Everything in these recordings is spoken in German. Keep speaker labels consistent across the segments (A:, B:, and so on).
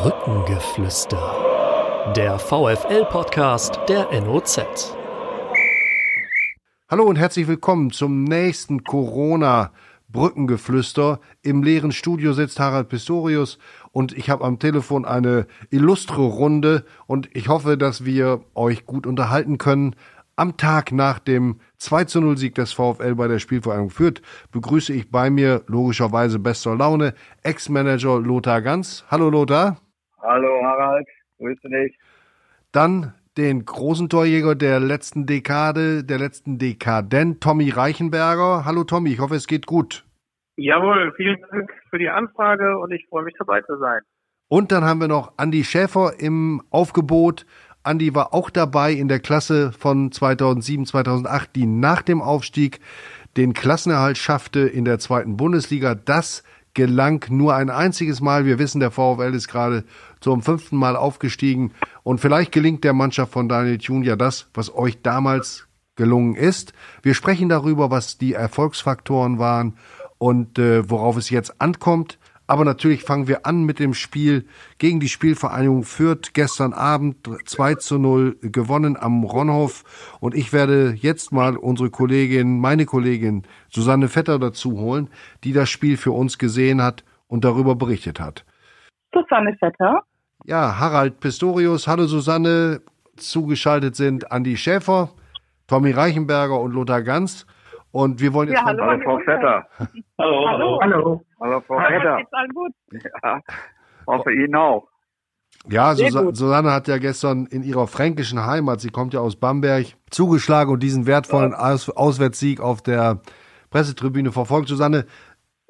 A: Brückengeflüster. Der VFL-Podcast der NOZ.
B: Hallo und herzlich willkommen zum nächsten Corona Brückengeflüster. Im leeren Studio sitzt Harald Pistorius und ich habe am Telefon eine illustre Runde und ich hoffe, dass wir euch gut unterhalten können. Am Tag nach dem 2 zu 0 Sieg des VfL bei der Spielvereinigung Fürth begrüße ich bei mir logischerweise bester Laune Ex-Manager Lothar Ganz. Hallo Lothar.
C: Hallo Harald, grüße dich.
B: Dann den großen Torjäger der letzten Dekade, der letzten Dekaden, Tommy Reichenberger. Hallo Tommy, ich hoffe es geht gut.
D: Jawohl, vielen Dank für die Anfrage und ich freue mich dabei zu sein.
B: Und dann haben wir noch Andy Schäfer im Aufgebot. Andi war auch dabei in der Klasse von 2007, 2008, die nach dem Aufstieg den Klassenerhalt schaffte in der zweiten Bundesliga. Das gelang nur ein einziges Mal. Wir wissen, der VfL ist gerade zum fünften Mal aufgestiegen. Und vielleicht gelingt der Mannschaft von Daniel Thun ja das, was euch damals gelungen ist. Wir sprechen darüber, was die Erfolgsfaktoren waren und äh, worauf es jetzt ankommt. Aber natürlich fangen wir an mit dem Spiel gegen die Spielvereinigung Fürth. Gestern Abend 2 zu 0 gewonnen am Ronhof. Und ich werde jetzt mal unsere Kollegin, meine Kollegin Susanne Vetter dazu holen, die das Spiel für uns gesehen hat und darüber berichtet hat.
E: Susanne Vetter.
B: Ja, Harald Pistorius. Hallo Susanne. Zugeschaltet sind Andi Schäfer, Tommy Reichenberger und Lothar Ganz. Und wir wollen jetzt
C: ja, hallo, hallo Frau Vetter.
D: hallo, hallo.
C: Hallo. Hallo Frau Vetter. Ja, hoffe Ihnen auch.
B: Ja, Susa Susanne hat ja gestern in ihrer fränkischen Heimat, sie kommt ja aus Bamberg, zugeschlagen und diesen wertvollen. Aus Auswärtssieg auf der Pressetribüne verfolgt. Susanne,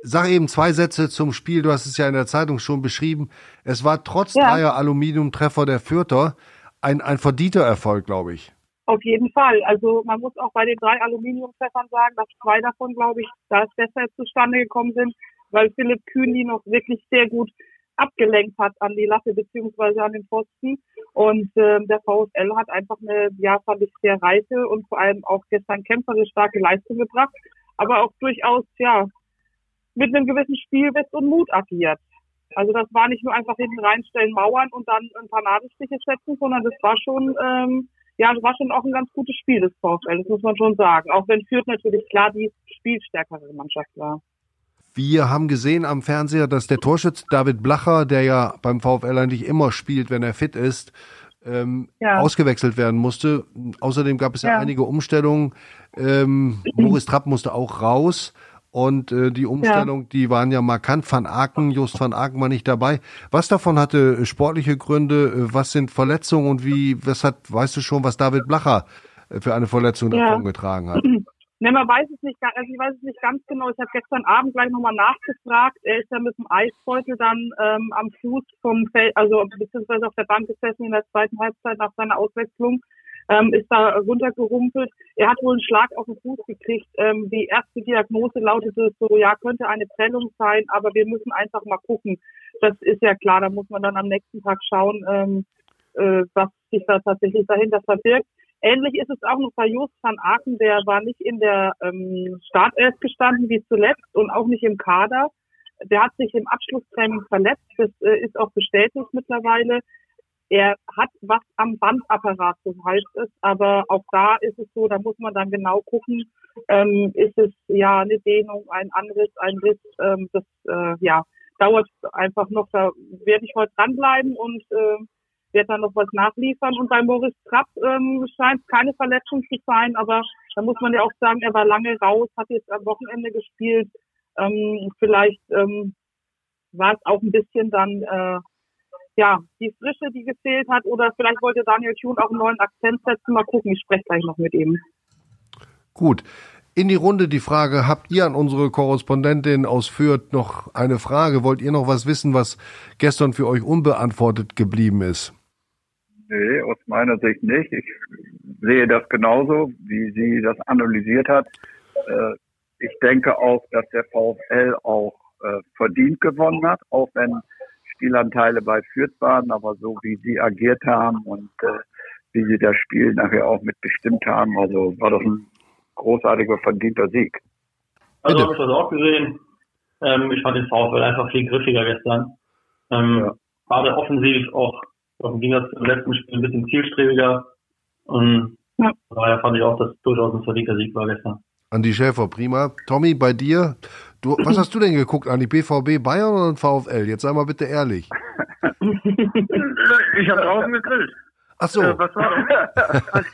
B: sag eben zwei Sätze zum Spiel. Du hast es ja in der Zeitung schon beschrieben. Es war trotz ja. dreier Aluminiumtreffer der Fürther ein, ein verdienter Erfolg, glaube ich.
E: Auf jeden Fall. Also man muss auch bei den drei Aluminiumtreffern sagen, dass zwei davon, glaube ich, da es besser zustande gekommen sind, weil Philipp Kühn die noch wirklich sehr gut abgelenkt hat an die Latte beziehungsweise an den Pfosten. Und äh, der VfL hat einfach eine, ja, fand ich sehr reife und vor allem auch gestern kämpferisch starke Leistung gebracht, aber auch durchaus, ja, mit einem gewissen Spielwitz und Mut agiert. Also das war nicht nur einfach hinten reinstellen, Mauern und dann ein paar Nadelstiche setzen, sondern das war schon ähm, ja, das war schon auch ein ganz gutes Spiel des VfL, das muss man schon sagen. Auch wenn Fürth natürlich klar die spielstärkere Mannschaft war.
B: Wir haben gesehen am Fernseher, dass der Torschütz David Blacher, der ja beim VfL eigentlich immer spielt, wenn er fit ist, ähm, ja. ausgewechselt werden musste. Außerdem gab es ja, ja einige Umstellungen. Ähm, Boris Trapp musste auch raus. Und äh, die Umstellung, ja. die waren ja markant. Van Aken, Just van Aken war nicht dabei. Was davon hatte sportliche Gründe? Äh, was sind Verletzungen und wie, was hat, weißt du schon, was David Blacher äh, für eine Verletzung ja. davon getragen hat?
E: Ne, man weiß es nicht, also ich weiß es nicht ganz genau. Ich habe gestern Abend gleich nochmal nachgefragt. Er ist ja mit dem Eisbeutel dann ähm, am Fuß vom Feld, also beziehungsweise auf der Bank gesessen in der zweiten Halbzeit nach seiner Auswechslung ähm, ist da runtergerumpelt. Er hat wohl einen Schlag auf den Fuß gekriegt. Ähm, die erste Diagnose lautete so, ja, könnte eine Prellung sein, aber wir müssen einfach mal gucken. Das ist ja klar, da muss man dann am nächsten Tag schauen, ähm, äh, was sich da tatsächlich dahinter verbirgt. Ähnlich ist es auch noch bei Just van Aken, der war nicht in der ähm, Startelf gestanden wie zuletzt und auch nicht im Kader. Der hat sich im Abschlusstraining verletzt, das äh, ist auch bestätigt mittlerweile er hat was am Bandapparat, so heißt es, aber auch da ist es so, da muss man dann genau gucken, ähm, ist es ja eine Dehnung, ein Anriss, ein Riss, ähm, das äh, ja dauert einfach noch, da werde ich heute dranbleiben und äh, werde dann noch was nachliefern. Und bei Moritz Trapp ähm, scheint keine Verletzung zu sein, aber da muss man ja auch sagen, er war lange raus, hat jetzt am Wochenende gespielt. Ähm, vielleicht ähm, war es auch ein bisschen dann äh, ja, die Frische, die gefehlt hat, oder vielleicht wollte Daniel Thun auch einen neuen Akzent setzen. Mal gucken, ich spreche gleich noch mit ihm.
B: Gut. In die Runde die Frage, habt ihr an unsere Korrespondentin aus Fürth noch eine Frage? Wollt ihr noch was wissen, was gestern für euch unbeantwortet geblieben ist?
C: Nee, aus meiner Sicht nicht. Ich sehe das genauso, wie sie das analysiert hat. Äh, ich denke auch, dass der VfL auch äh, verdient gewonnen hat, auch wenn Spielanteile bei Fürth waren, aber so wie sie agiert haben und äh, wie sie das Spiel nachher auch mitbestimmt haben, also war das ein großartiger, verdienter Sieg.
D: Also habe ich das auch gesehen. Ähm, ich fand den VfL einfach viel griffiger gestern. Ähm, ja.
F: gerade offensiv auch im Gegensatz zum letzten Spiel ein bisschen zielstrebiger. Und ja. daher fand ich auch, dass durchaus ein verdienter Sieg war gestern.
B: Andi Schäfer, prima. Tommy, bei dir, du, was hast du denn geguckt, an die BVB Bayern oder den VfL? Jetzt sei mal bitte ehrlich.
D: ich habe draußen gegrillt.
B: Ach so. Äh,
D: was war das?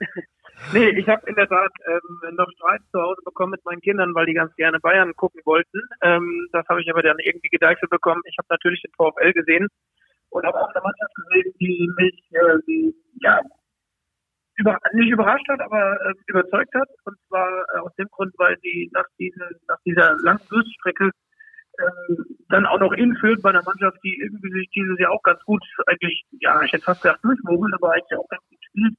D: nee, ich habe in der Tat ähm, noch Streit zu Hause bekommen mit meinen Kindern, weil die ganz gerne Bayern gucken wollten. Ähm, das habe ich aber dann irgendwie gedeichselt bekommen. Ich habe natürlich den VfL gesehen und habe auch eine Mannschaft gesehen, die mich äh, die, ja, über, nicht überrascht hat, aber äh, überzeugt hat. Und zwar äh, aus dem Grund, weil sie nach, diese, nach dieser langen Durststrecke äh, dann auch noch inführt bei einer Mannschaft, die irgendwie sich dieses Jahr auch ganz gut eigentlich, ja, ich hätte fast gesagt durchmogelt, aber eigentlich auch ganz gut spielt.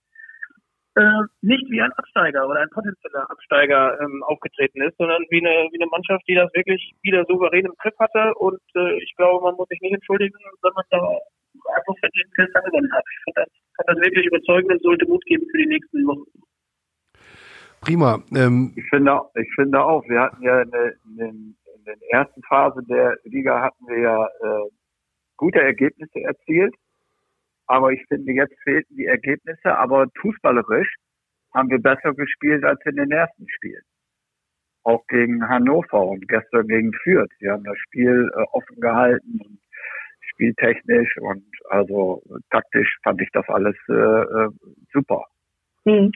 D: Äh, nicht wie ein Absteiger oder ein potenzieller Absteiger ähm, aufgetreten ist, sondern wie eine, wie eine Mannschaft, die das wirklich wieder souverän im Griff hatte. Und äh, ich glaube, man muss sich nicht entschuldigen, wenn man da einfach verdient gestern gewonnen hat. Ich fand das, fand das wirklich überzeugend und sollte Mut geben für die nächsten Wochen.
B: Prima. Ähm
C: ich, finde, ich finde auch, wir hatten ja eine, eine, in der ersten Phase der Liga hatten wir ja äh, gute Ergebnisse erzielt. Aber ich finde, jetzt fehlten die Ergebnisse. Aber fußballerisch haben wir besser gespielt als in den ersten Spielen. Auch gegen Hannover und gestern gegen Fürth. Wir haben das Spiel äh, offen gehalten und spieltechnisch und also taktisch fand ich das alles äh, äh, super.
E: Hm.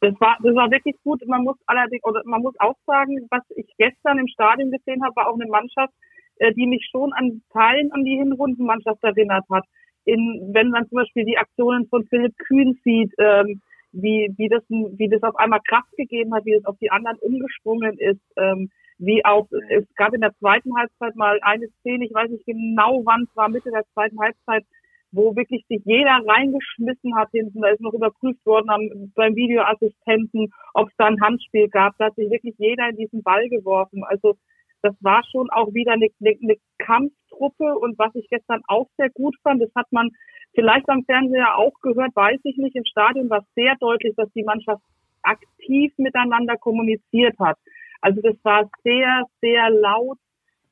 E: Das war, das war wirklich gut. Man muss allerdings, oder man muss auch sagen, was ich gestern im Stadion gesehen habe, war auch eine Mannschaft, äh, die mich schon an Teilen an die Hinrundenmannschaft erinnert hat. In, wenn man zum Beispiel die Aktionen von Philipp Kühn sieht, ähm, wie, wie das, wie das auf einmal Kraft gegeben hat, wie es auf die anderen umgesprungen ist, ähm, wie auch, es gab in der zweiten Halbzeit mal eine Szene, ich weiß nicht genau wann es war, Mitte der zweiten Halbzeit, wo wirklich sich jeder reingeschmissen hat hinten. Da ist noch überprüft worden am, beim Videoassistenten, ob es da ein Handspiel gab. Da hat sich wirklich jeder in diesen Ball geworfen. Also das war schon auch wieder eine, eine, eine Kampftruppe und was ich gestern auch sehr gut fand, das hat man vielleicht am Fernseher auch gehört, weiß ich nicht. Im Stadion war sehr deutlich, dass die Mannschaft aktiv miteinander kommuniziert hat. Also das war sehr, sehr laut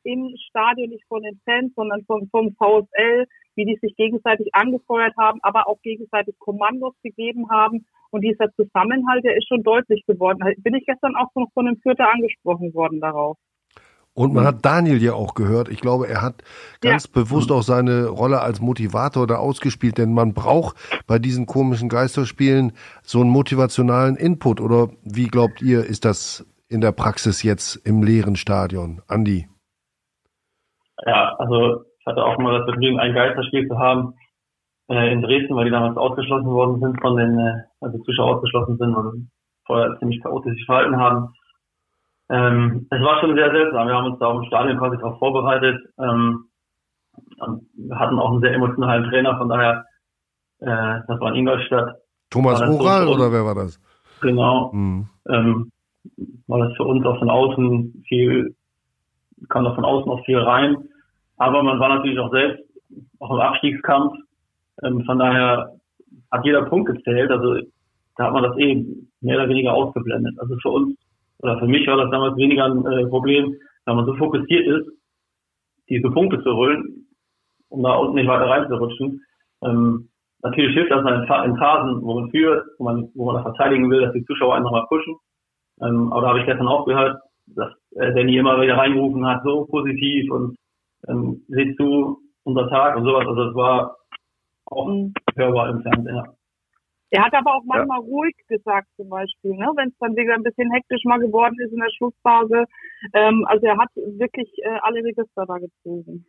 E: im Stadion, nicht von den Fans, sondern vom, vom VfL, wie die sich gegenseitig angefeuert haben, aber auch gegenseitig Kommandos gegeben haben. Und dieser Zusammenhalt, der ist schon deutlich geworden. Bin ich gestern auch noch von einem Vierter angesprochen worden darauf.
B: Und man hat Daniel ja auch gehört. Ich glaube, er hat ganz ja. bewusst auch seine Rolle als Motivator da ausgespielt, denn man braucht bei diesen komischen Geisterspielen so einen motivationalen Input. Oder wie glaubt ihr, ist das in der Praxis jetzt im leeren Stadion? Andi?
F: Ja, also ich hatte auch mal das Vergnügen, ein Geisterspiel zu haben äh, in Dresden, weil die damals ausgeschlossen worden sind von den, äh, also Zuschauer ausgeschlossen sind und vorher ziemlich chaotisch verhalten haben. Ähm, es war schon sehr seltsam. Wir haben uns da auch im Stadion quasi darauf vorbereitet. Ähm, wir hatten auch einen sehr emotionalen Trainer, von daher, äh, das war in Ingolstadt.
B: Thomas Oral so oder wer war das?
F: Genau. Mhm. Ähm, war das für uns auch von außen viel, kam da von außen auch viel rein. Aber man war natürlich auch selbst auch im Abstiegskampf. Ähm, von daher hat jeder Punkt gezählt. Also da hat man das eh mehr oder weniger ausgeblendet. Also für uns oder für mich war das damals weniger ein äh, Problem, weil man so fokussiert ist, diese Punkte zu holen, um da unten nicht weiter reinzurutschen. Ähm, natürlich hilft das in, Phasen, wo man führt, wo man, wo man das verteidigen will, dass die Zuschauer einfach mal pushen. Ähm, aber da habe ich gestern auch gehört, dass äh, Danny immer wieder reingerufen hat, so positiv und ähm, seht zu, unser Tag und sowas. Also es war auch hörbar im Fernsehen. Ja.
E: Er hat aber auch manchmal ja. ruhig gesagt, zum Beispiel, ne? wenn es dann wieder ein bisschen hektisch mal geworden ist in der Schlussphase. Ähm, also er hat wirklich äh, alle Register da gezogen.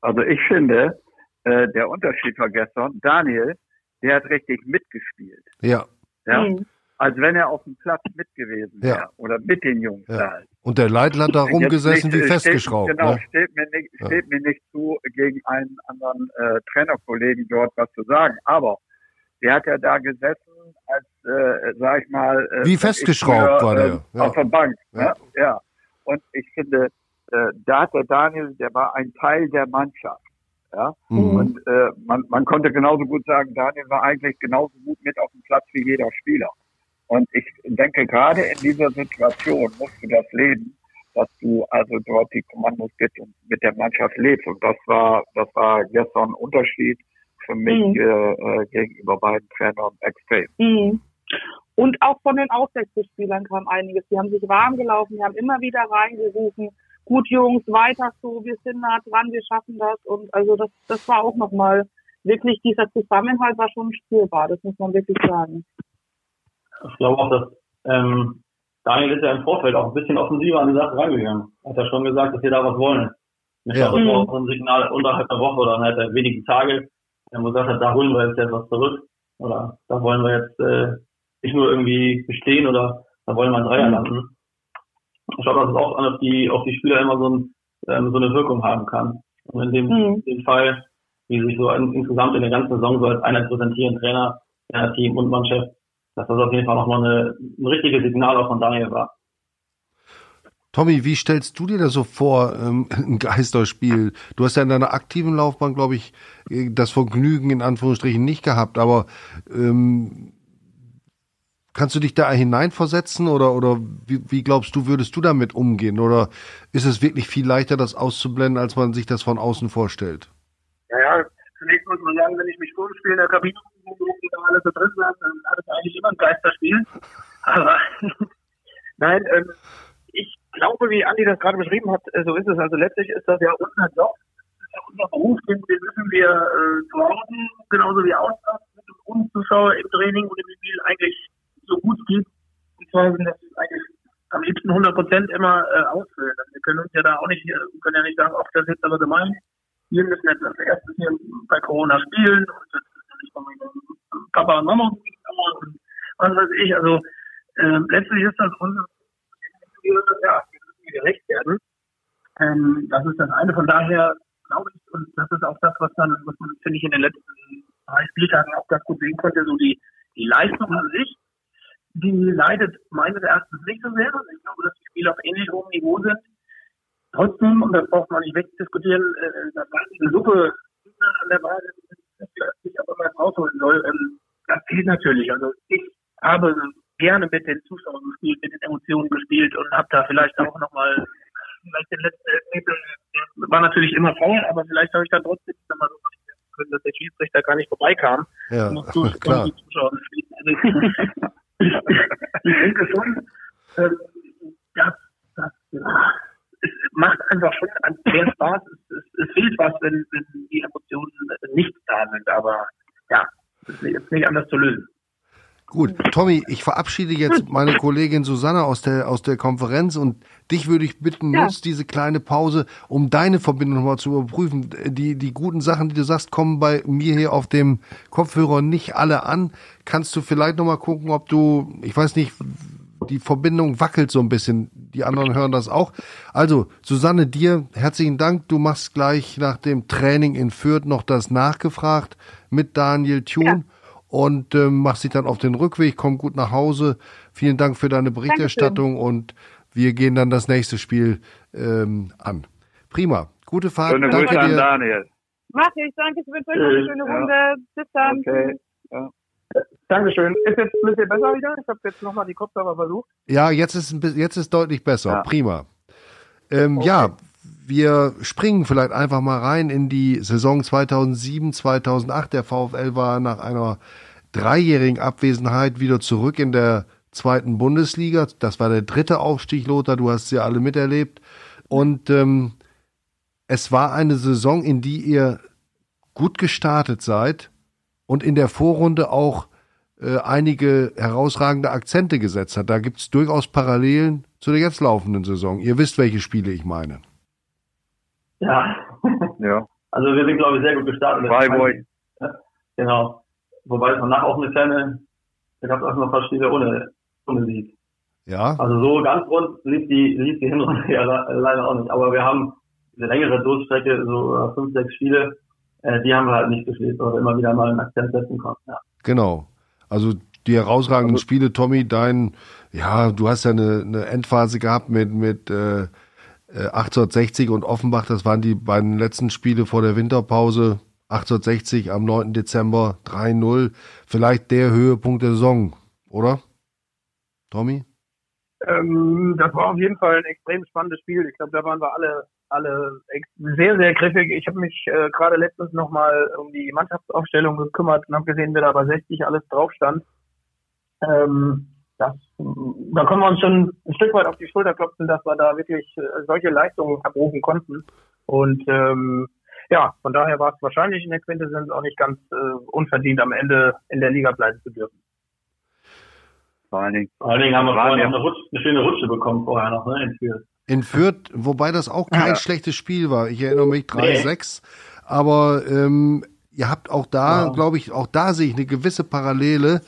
C: Also ich finde, äh, der Unterschied war gestern, Daniel, der hat richtig mitgespielt.
B: Ja.
C: Ja. Mhm. Als wenn er auf dem Platz mit gewesen wäre. Ja. Oder mit den Jungs ja. da.
B: Und der Leitl hat da rumgesessen wie festgeschraubt.
C: Steht, genau, ne? steht, mir nicht, steht mir nicht zu, gegen einen anderen äh, Trainerkollegen dort was zu sagen. Aber der hat ja da gesessen, als, äh, sag ich mal,
B: äh, wie festgeschraubt war der.
C: Ja. Auf der Bank. Ja. ja. ja. Und ich finde, äh, da hat der Daniel, der war ein Teil der Mannschaft. Ja. Mhm. Und äh, man, man konnte genauso gut sagen, Daniel war eigentlich genauso gut mit auf dem Platz wie jeder Spieler. Und ich denke, gerade in dieser Situation musst du das leben, dass du also dort die Kommandos gibst und mit der Mannschaft lebst. Und das war, das war gestern ein Unterschied für mich mhm. äh, äh gegenüber beiden Trainern extrem.
E: Mhm. Und auch von den Auswechselspielern kam einiges. Die haben sich warm gelaufen, die haben immer wieder reingerufen, gut Jungs, weiter so, wir sind nah dran, wir schaffen das. Und also das, das war auch nochmal wirklich, dieser Zusammenhalt war schon spürbar, das muss man wirklich sagen.
F: Ich glaube auch, dass ähm, Daniel ist ja im Vorfeld auch ein bisschen offensiver an die Sache reingegangen. Hat ja schon gesagt, dass wir da was wollen. Ich ja. glaube, das war auch so ein Signal unterhalb der Woche oder halt wenigen Tage, wo man gesagt hat, da holen wir jetzt etwas zurück. Oder da wollen wir jetzt äh, nicht nur irgendwie bestehen oder da wollen wir einen Dreier mhm. landen. Ich glaube, dass es auch auf die, auf die Spieler immer so, ein, ähm, so eine Wirkung haben kann. Und in dem, mhm. dem Fall, wie sich so in, insgesamt in der ganzen Saison so als einer präsentieren, Trainer, Trainer, Team und Mannschaft, dass das auf jeden Fall nochmal eine, ein richtiges Signal auch von Daniel war.
B: Tommy, wie stellst du dir das so vor, ähm, ein Geisterspiel? Du hast ja in deiner aktiven Laufbahn, glaube ich, äh, das Vergnügen in Anführungsstrichen nicht gehabt, aber ähm, kannst du dich da hineinversetzen oder, oder wie, wie glaubst du, würdest du damit umgehen? Oder ist es wirklich viel leichter, das auszublenden, als man sich das von außen vorstellt?
D: Ja, ja, zunächst muss man sagen, wenn ich mich vor dem Spiel in der Kabine da alles so drin war, dann hat es eigentlich immer ein Geisterspiel. Aber nein, ähm, ich glaube, wie Andi das gerade beschrieben hat, äh, so ist es. Also letztlich ist das ja unser Job, ja unser Beruf, den, den müssen wir äh, Hause genauso wie ausland mit uns Zuschauer im Training und im Spiel eigentlich so gut geht. Und zwar sind das eigentlich am liebsten 100 Prozent immer äh, ausfüllen. Also wir können uns ja da auch nicht, wir können ja nicht sagen, ach, das jetzt aber gemein. Wir müssen jetzt als erstes hier bei Corona spielen und nicht von meinem Papa und Mama und was weiß ich. Also äh, letztlich ist das unser ja, wir müssen gerecht werden. Ähm, das ist das eine. Von daher glaube ich, und das ist auch das, was dann, was man, finde ich, in den letzten drei Spieltagen auch ganz gut sehen konnte, so die, die Leistung an sich, die leidet meines Erachtens nicht so sehr. Ich glaube, dass die Spiele auf ähnlich hohem Niveau sind. Trotzdem, und das braucht man nicht wegdiskutieren, äh, da war diese Suppe an der Basis, sich aber mal rausholen soll. Ähm, das fehlt natürlich. Also ich habe gerne mit den Zuschauern gespielt, mit den Emotionen gespielt und habe da vielleicht auch nochmal, vielleicht den letzten Elfmeter, war natürlich immer faul, aber vielleicht habe ich dann trotzdem nochmal so können, dass der Schiedsrichter gar nicht vorbeikam.
B: Ja, klar. Die Zuschauer gespielt.
D: Also, ich denke schon, äh, das, das ja, es macht einfach schon mehr Spaß. Es, es, es fehlt was, wenn, wenn die Emotionen nicht da sind, aber ja, es ist nicht anders zu lösen.
B: Gut, Tommy, ich verabschiede jetzt meine Kollegin Susanne aus der, aus der Konferenz und dich würde ich bitten, ja. nutz diese kleine Pause, um deine Verbindung nochmal zu überprüfen. Die, die guten Sachen, die du sagst, kommen bei mir hier auf dem Kopfhörer nicht alle an. Kannst du vielleicht nochmal gucken, ob du, ich weiß nicht, die Verbindung wackelt so ein bisschen. Die anderen hören das auch. Also, Susanne, dir herzlichen Dank. Du machst gleich nach dem Training in Fürth noch das nachgefragt mit Daniel Thun. Ja und äh, machst dich dann auf den Rückweg, komm gut nach Hause. Vielen Dank für deine Berichterstattung Dankeschön. und wir gehen dann das nächste Spiel ähm, an. Prima. Gute Fahrt.
C: Schöne danke Grüße dir. an Daniel.
E: Mach ich, danke. Ich wünsche euch eine schöne Runde. Ja. Bis dann. Okay. Ja. Dankeschön. Ist jetzt ein bisschen besser wieder? Ich habe jetzt nochmal die Kopfhörer versucht.
B: Ja, jetzt ist, jetzt ist deutlich besser. Ja. Prima. Ähm, okay. Ja, wir springen vielleicht einfach mal rein in die Saison 2007, 2008. Der VfL war nach einer dreijährigen Abwesenheit wieder zurück in der zweiten Bundesliga. Das war der dritte Aufstieg, Lothar. Du hast sie alle miterlebt. Und ähm, es war eine Saison, in die ihr gut gestartet seid und in der Vorrunde auch äh, einige herausragende Akzente gesetzt hat. Da gibt es durchaus Parallelen zu der jetzt laufenden Saison. Ihr wisst, welche Spiele ich meine.
F: Ja. ja. Also wir sind, glaube ich, sehr gut gestartet.
C: Freiburg.
F: Genau. Wobei es danach auch eine kleine, da gab es auch noch ein paar Spiele ohne, ohne Sieg.
B: Ja.
F: Also so ganz rund lief die, lief die Hinrunde ja leider auch nicht. Aber wir haben diese längere Durchstrecke, so äh, fünf, sechs Spiele, äh, die haben wir halt nicht gespielt, weil wir immer wieder mal einen Akzent setzen konnten. Ja.
B: Genau. Also die herausragenden also, Spiele, Tommy, dein, ja, du hast ja eine, eine Endphase gehabt mit, mit äh, 1860 äh, und Offenbach, das waren die beiden letzten Spiele vor der Winterpause. 1860 am 9. Dezember 3-0. Vielleicht der Höhepunkt der Saison, oder? Tommy?
D: Ähm, das war auf jeden Fall ein extrem spannendes Spiel. Ich glaube, da waren wir alle alle sehr, sehr griffig. Ich habe mich äh, gerade letztens nochmal um die Mannschaftsaufstellung gekümmert und habe gesehen, wer da bei 60 alles drauf stand. Ähm, das, da können wir uns schon ein Stück weit auf die Schulter klopfen, dass wir da wirklich äh, solche Leistungen abrufen konnten. Und ähm, ja, von daher war es wahrscheinlich in der Quintessenz auch nicht ganz äh, unverdient, am Ende in der Liga bleiben zu dürfen.
F: Vor allen Dingen, Vor allen Dingen haben wir vorhin eine, Rutsche, eine schöne Rutsche bekommen vorher noch, ne, in Fürth.
B: In Fürth, wobei das auch kein ja. schlechtes Spiel war. Ich erinnere mich 3-6. Nee. Aber ähm, ihr habt auch da, ja. glaube ich, auch da sehe ich eine gewisse Parallele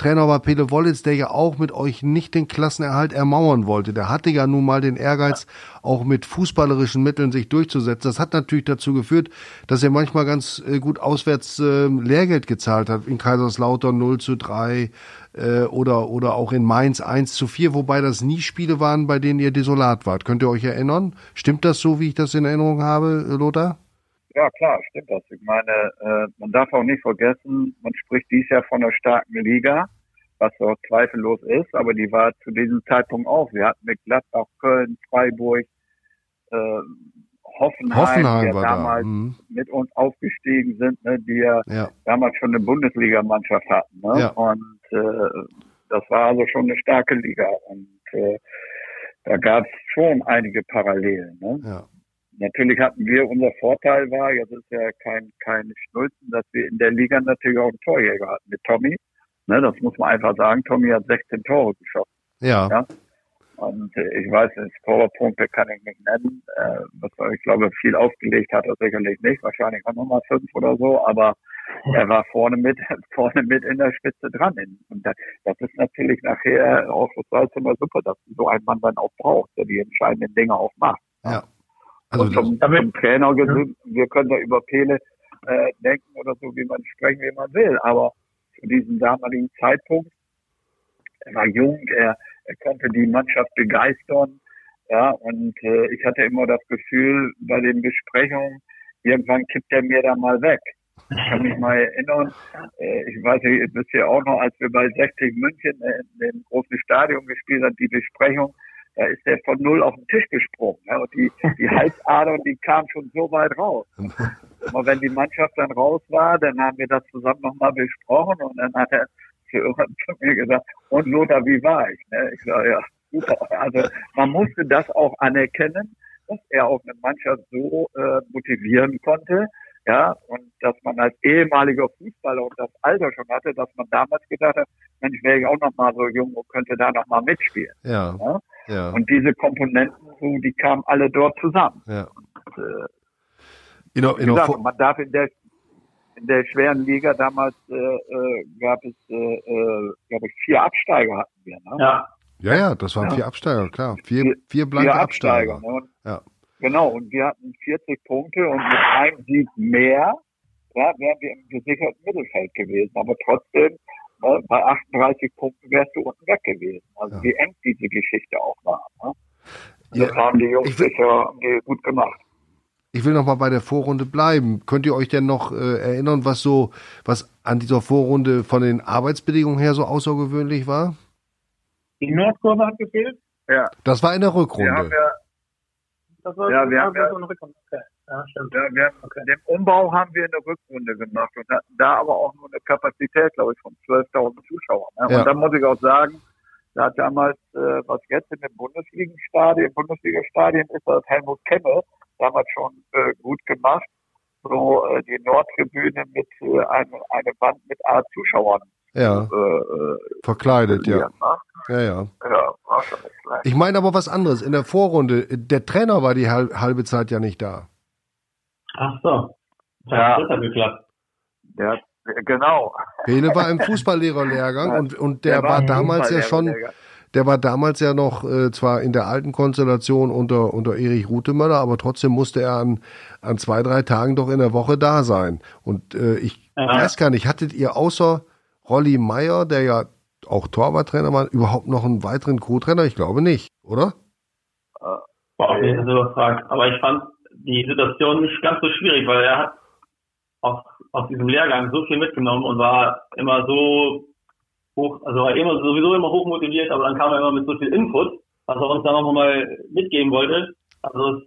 B: Trainer war Pele Wollitz, der ja auch mit euch nicht den Klassenerhalt ermauern wollte. Der hatte ja nun mal den Ehrgeiz, auch mit fußballerischen Mitteln sich durchzusetzen. Das hat natürlich dazu geführt, dass er manchmal ganz äh, gut auswärts äh, Lehrgeld gezahlt hat. In Kaiserslautern 0 zu 3 äh, oder, oder auch in Mainz 1 zu 4, wobei das nie Spiele waren, bei denen ihr desolat wart. Könnt ihr euch erinnern? Stimmt das so, wie ich das in Erinnerung habe, Lothar?
C: Ja, klar, stimmt das. Ich meine, äh, man darf auch nicht vergessen, man spricht dies Jahr von einer starken Liga, was auch zweifellos ist, aber die war zu diesem Zeitpunkt auch. Wir hatten mit Gladbach, Köln, Freiburg, äh, Hoffenheim, Hoffenheim die ja damals da. mhm. mit uns aufgestiegen sind, ne, die ja, ja, damals schon eine Bundesligamannschaft hatten. Ne? Ja. Und äh, das war also schon eine starke Liga. Und äh, da gab es schon einige Parallelen. Ne? Ja. Natürlich hatten wir, unser Vorteil war, jetzt ist ja kein, kein Schnulzen, dass wir in der Liga natürlich auch einen Torjäger hatten mit Tommy. Ne, das muss man einfach sagen. Tommy hat 16 Tore geschossen.
B: Ja. ja?
C: Und äh, ich weiß, Scorerpunkte kann ich nicht nennen. Äh, was ich glaube, viel aufgelegt hat er sicherlich nicht. Wahrscheinlich auch nochmal fünf oder so, aber er war vorne mit, vorne mit in der Spitze dran. Und das, das ist natürlich nachher auch total immer super, dass so ein Mann dann auch braucht, der die entscheidenden Dinge auch macht.
B: Ja.
C: Also und zum, zum Trainer gesehen, ja. wir können da über Pele äh, denken oder so, wie man sprechen, wie man will. Aber zu diesem damaligen Zeitpunkt, er war jung, er, er konnte die Mannschaft begeistern. Ja, und äh, ich hatte immer das Gefühl bei den Besprechungen, irgendwann kippt er mir da mal weg. Ich kann mich mal erinnern, äh, ich weiß nicht, wisst ihr auch noch, als wir bei 60 München in dem großen Stadion gespielt haben, die Besprechung, da ist der von null auf den Tisch gesprungen. Ja, und die, die Halsadern, die kamen schon so weit raus. Aber wenn die Mannschaft dann raus war, dann haben wir das zusammen nochmal besprochen und dann hat er zu mir gesagt, und Lothar, wie war ich? Ne? Ich sage, ja, super. Also man musste das auch anerkennen, dass er auch eine Mannschaft so äh, motivieren konnte, ja, und dass man als ehemaliger Fußballer und das Alter schon hatte, dass man damals gedacht hat, Mensch, wäre ich auch noch mal so jung und könnte da noch mal mitspielen.
B: Ja. ja? ja.
C: Und diese Komponenten, die kamen alle dort zusammen.
B: Ja.
C: Und, äh, in, in, gesagt, man darf in der in der schweren Liga damals äh, äh, gab es, äh, äh, glaube ich, vier Absteiger hatten wir. Ne?
B: Ja. Ja, ja, das waren ja. vier Absteiger, klar. Vier, vier blanke vier Absteiger. Absteiger. Ne?
C: Ja. Genau, und wir hatten 40 Punkte und mit einem Sieg mehr ja, wären wir im gesicherten Mittelfeld gewesen. Aber trotzdem, ne, bei 38 Punkten wärst du unten weg gewesen. Also ja. wie eng diese Geschichte auch war. Ne? Das haben die Jungs sicher gut gemacht.
B: Ich will noch mal bei der Vorrunde bleiben. Könnt ihr euch denn noch äh, erinnern, was so, was an dieser Vorrunde von den Arbeitsbedingungen her so außergewöhnlich war?
D: Die Nordkurve hat gefehlt.
B: Ja. Das war in der Rückrunde.
C: Ja, wir, das war, ja, wir haben ja, so eine Rückrunde. Okay. Ja, stimmt. Ja, wir haben, okay. Den Umbau haben wir in der Rückrunde gemacht und hatten da aber auch nur eine Kapazität, glaube ich, von 12.000 Zuschauern. Ne? Ja. Und da muss ich auch sagen, da hat damals, äh, was jetzt in den Bundesliga-Stadien, Bundesliga-Stadien ist, das Helmut Kemme damals schon äh, gut gemacht. So äh, die Nordtribüne mit äh, eine, eine Wand mit A Zuschauern.
B: Ja. Äh, äh Verkleidet, ja. Ne? Ja, ja. Ja, war schon nicht schlecht. Ich meine aber was anderes. In der Vorrunde, der Trainer war die halbe Zeit ja nicht da.
F: Ach so. Ja. Das hat geklappt.
C: Der, genau.
B: Pele war im Fußballlehrerlehrgang und, und der, der war, war damals ja schon, der war damals ja noch äh, zwar in der alten Konstellation unter, unter Erich Rutemöller, aber trotzdem musste er an, an zwei, drei Tagen doch in der Woche da sein. Und äh, ich ja. weiß gar nicht, hattet ihr außer Rolli Meyer, der ja auch Torwarttrainer war, überhaupt noch einen weiteren Co-Trainer? Ich glaube nicht, oder?
F: Boah, ich so gefragt. Aber ich fand die Situation nicht ganz so schwierig, weil er hat aus, aus diesem Lehrgang so viel mitgenommen und war immer so hoch, also war immer sowieso immer hoch motiviert, aber dann kam er immer mit so viel Input, was er uns dann noch mal mitgeben wollte. Also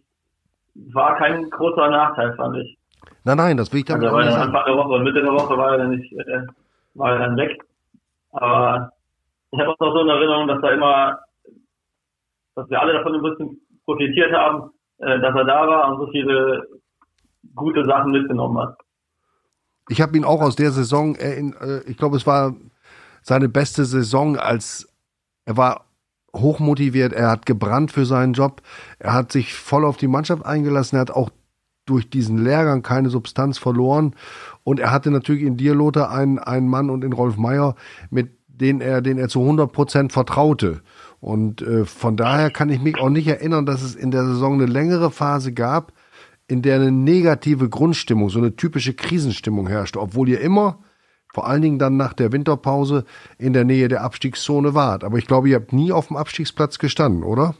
F: es war kein großer Nachteil, fand ich.
B: Nein, nein, das will ich
F: damit also, weil Anfang der Woche und Mitte der Woche war er dann nicht, äh, war er dann weg. Aber ich habe auch noch so in Erinnerung, dass er immer, dass wir alle davon ein bisschen profitiert haben, äh, dass er da war und so viele gute Sachen mitgenommen hat.
B: Ich habe ihn auch aus der Saison, äh, ich glaube, es war seine beste Saison, als er war hochmotiviert, er hat gebrannt für seinen Job, er hat sich voll auf die Mannschaft eingelassen, er hat auch durch diesen Lehrgang keine Substanz verloren und er hatte natürlich in dir, Lothar, einen, einen Mann und in Rolf Meyer, mit denen er, den er zu 100 Prozent vertraute. Und äh, von daher kann ich mich auch nicht erinnern, dass es in der Saison eine längere Phase gab, in der eine negative Grundstimmung, so eine typische Krisenstimmung herrschte, obwohl ihr immer vor allen Dingen dann nach der Winterpause in der Nähe der Abstiegszone wart. Aber ich glaube, ihr habt nie auf dem Abstiegsplatz gestanden, oder?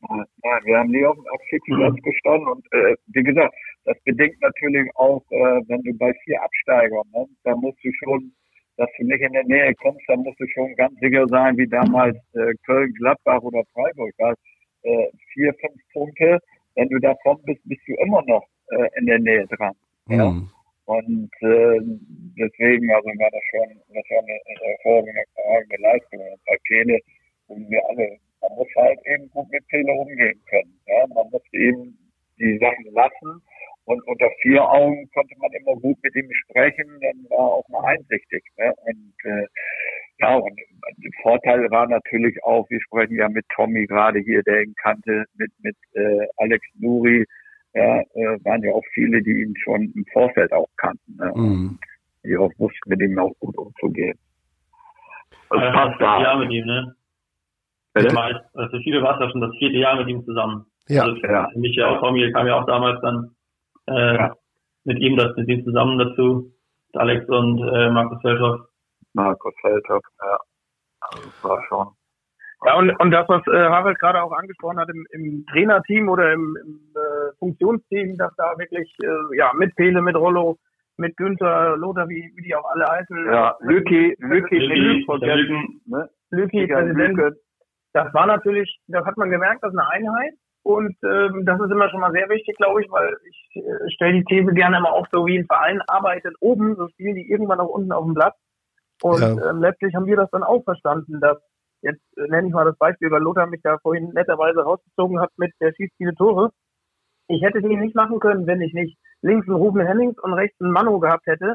C: Nein, wir haben nie auf dem Abstiegsplatz mhm. gestanden und äh, wie gesagt, das bedingt natürlich auch, äh, wenn du bei vier Absteigern, ne, da musst du schon, dass du nicht in der Nähe kommst, da musst du schon ganz sicher sein, wie damals äh, Köln, Gladbach oder Freiburg. Da, äh, vier, fünf Punkte, wenn du davon bist, bist du immer noch äh, in der Nähe dran. Mhm. Ja? Und äh, deswegen, also war das schon, das war eine hervorragende, hervorragende Leistung. Und bei Pele sind wir alle, man muss halt eben gut mit Pele umgehen können. Ja? Man muss eben die Sachen lassen und unter vier Augen konnte man immer gut mit ihm sprechen, dann war auch mal einsichtig. Ne? Und äh, ja, und der Vorteil war natürlich auch, wir sprechen ja mit Tommy gerade hier, der ihn kannte, mit, mit äh, Alex Nuri, ja, äh, waren ja auch viele, die ihn schon im Vorfeld auch kannten. Ne? Mhm. Die auch wussten, mit ihm auch gut umzugehen.
F: Das ja, passt da. Jahr mit ihm, ne? Bitte? Also für viele war es ja schon das vierte Jahr mit ihm zusammen. Ja. Also ja. Mich ja auch, Tommy kam ja auch damals dann äh, ja. mit ihm, das mit ihm zusammen dazu. Alex und äh, Markus Feldhoff.
C: Markus Feldhoff, ja. Also das war schon
D: ja, und, und das, was äh, Harald gerade auch angesprochen hat, im, im Trainerteam oder im, im äh, Funktionsteam, dass da wirklich, äh, ja, mit Pele, mit Rollo, mit Günther, Lothar, wie, wie die auch alle heißen.
C: Ja, Lücki, Lücki, Lücki, vergessen,
D: ne? Lücki, Präsident. Das war natürlich, das hat man gemerkt, das ist eine Einheit. Und ähm, das ist immer schon mal sehr wichtig, glaube ich, weil ich äh, stelle die These gerne immer auf, so wie ein Verein arbeitet oben, so spielen die irgendwann auch unten auf dem Blatt. Und ja. ähm, letztlich haben wir das dann auch verstanden, dass Jetzt äh, nenne ich mal das Beispiel, weil Lothar mich da vorhin netterweise rausgezogen hat mit der schießt viele Tore. Ich hätte den nicht machen können, wenn ich nicht links einen Ruben Hennings und rechts einen Mano gehabt hätte,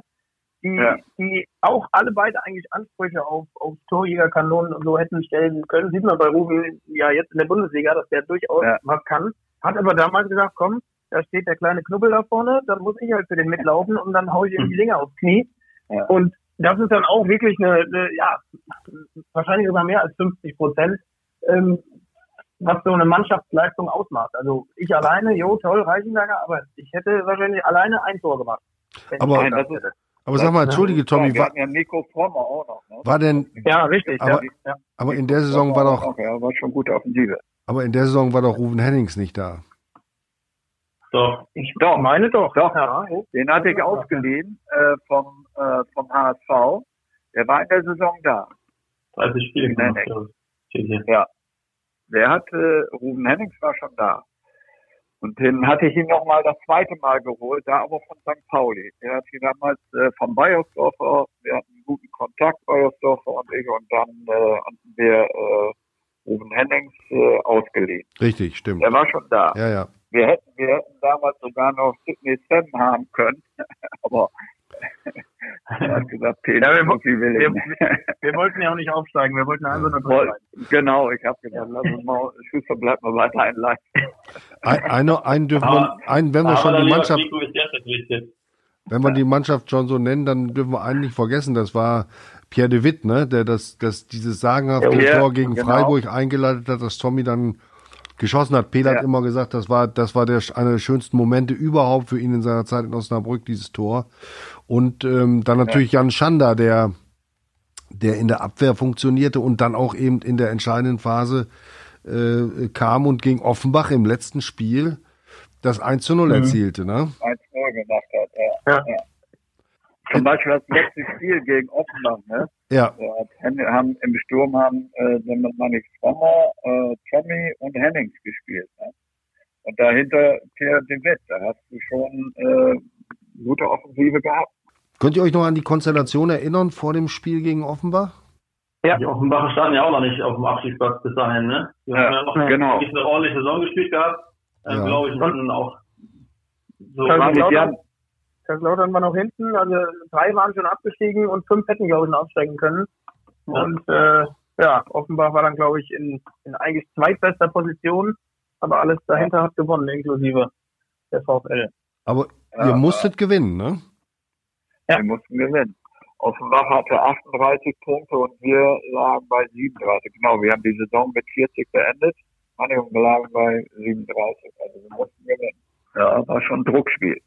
D: die, ja. die auch alle beide eigentlich Ansprüche auf, auf Torjägerkanonen und so hätten stellen können. Sieht man bei Ruben ja jetzt in der Bundesliga, dass der durchaus ja. was kann. Hat aber damals gesagt, komm, da steht der kleine Knubbel da vorne, dann muss ich halt für den mitlaufen und dann haue ich ihm die Dinger aufs Knie. Ja. Und das ist dann auch wirklich eine, eine ja, wahrscheinlich sogar mehr als 50 Prozent, ähm, was so eine Mannschaftsleistung ausmacht. Also ich alleine, jo, toll, Reichenberger, aber ich hätte wahrscheinlich alleine ein Tor gemacht.
B: Aber, aber sag mal, entschuldige Tommy,
C: ja, war, ja Nico Former auch noch. Ne?
B: War denn?
D: Ja, richtig.
B: Aber, ja. aber in der Saison war doch.
C: Ja, war schon gute Offensive.
B: Aber in der Saison war doch Ruven Hennings nicht da.
D: Doch. Ich doch. meine doch.
C: Doch. Ja. Den hatte ich ausgeliehen äh, vom, äh, vom HSV. Der war in der Saison da.
F: 30 Spiele gemacht.
C: Ja. Der hatte, Ruben Hennings war schon da. Und den hatte ich ihn noch mal das zweite Mal geholt, da aber von St. Pauli. Der hat ihn damals äh, von Bayersdorfer, wir hatten einen guten Kontakt, Bayersdorfer und ich, und dann äh, hatten wir äh, Ruben Hennings äh, ausgeliehen.
B: Richtig, stimmt.
C: Der war schon da.
B: Ja, ja.
C: Wir hätten, wir hätten damals sogar noch Sidney Sam haben können, aber er hat gesagt, Peter, ja, wir, will
D: wir, wir, wollten ja auch nicht aufsteigen, wir wollten einfach nur drin
C: Genau, ich habe gesagt, lass uns mal, Schuster bleibt mal weiter einleiten.
B: Ein, eine, einen dürfen wir, einen, wenn wir schon die Mannschaft, wenn wir die Mannschaft schon so nennen, dann dürfen wir einen nicht vergessen, das war Pierre de Witt, ne, der das, das dieses sagenhafte ja, Tor gegen genau. Freiburg eingeleitet hat, dass Tommy dann geschossen hat. Peter ja. hat immer gesagt, das war, das war der, einer der schönsten Momente überhaupt für ihn in seiner Zeit in Osnabrück, dieses Tor. Und ähm, dann natürlich ja. Jan Schander, der, der in der Abwehr funktionierte und dann auch eben in der entscheidenden Phase äh, kam und gegen Offenbach im letzten Spiel das 1 zu 0 mhm. erzielte, ne?
C: 1 0 gemacht hat, ja. ja. Zum Beispiel das letzte Spiel gegen Offenbach, ne?
B: Ja.
C: Da haben, Im Sturm haben äh, meine Frommer, äh, Tommy und Hennings gespielt. Ne? Und dahinter Pierre de Witt, da hast du schon äh, gute Offensive gehabt.
B: Könnt ihr euch noch an die Konstellation erinnern vor dem Spiel gegen Offenbach?
F: Ja. Die Offenbacher standen ja auch noch nicht auf dem Abstiegsplatz bis dahin, ne? Die ja, haben ja noch genau. eine ordentliche Saison gespielt gehabt. Ähm, ja. Glaube ich, und auch
D: so. Kaiserslautern, Kaiserslautern war noch hinten, also drei waren schon abgestiegen und fünf hätten, glaube ich, noch aufsteigen können. Ja. Und äh, ja, Offenbach war dann, glaube ich, in, in eigentlich zweitbester Position, aber alles dahinter hat gewonnen, inklusive der VfL.
B: Aber ihr musstet gewinnen, ne?
C: Ja. Wir mussten gewinnen. Offenbach hatte 38 Punkte und wir lagen bei 37. Genau, wir haben die Saison mit 40 beendet. Manche lagen bei 37. Also wir mussten gewinnen. Ja, war schon ein Druckspiel.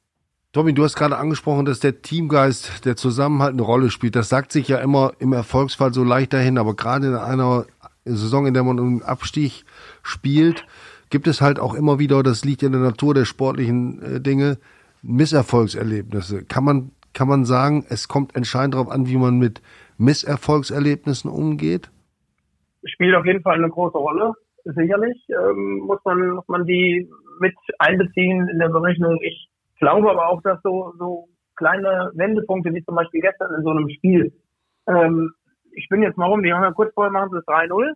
B: Tommy, du hast gerade angesprochen, dass der Teamgeist, der Zusammenhalt eine Rolle spielt. Das sagt sich ja immer im Erfolgsfall so leicht dahin, aber gerade in einer Saison, in der man einen Abstieg spielt, gibt es halt auch immer wieder, das liegt in der Natur der sportlichen äh, Dinge, Misserfolgserlebnisse. Kann man kann man sagen, es kommt entscheidend darauf an, wie man mit Misserfolgserlebnissen umgeht?
D: Spielt auf jeden Fall eine große Rolle, sicherlich. Ähm, muss man muss man die mit einbeziehen in der Berechnung. Ich glaube aber auch, dass so so kleine Wendepunkte wie zum Beispiel gestern in so einem Spiel. Ähm, ich bin jetzt mal rum, die haben ja kurz vorher machen sie es 3-0,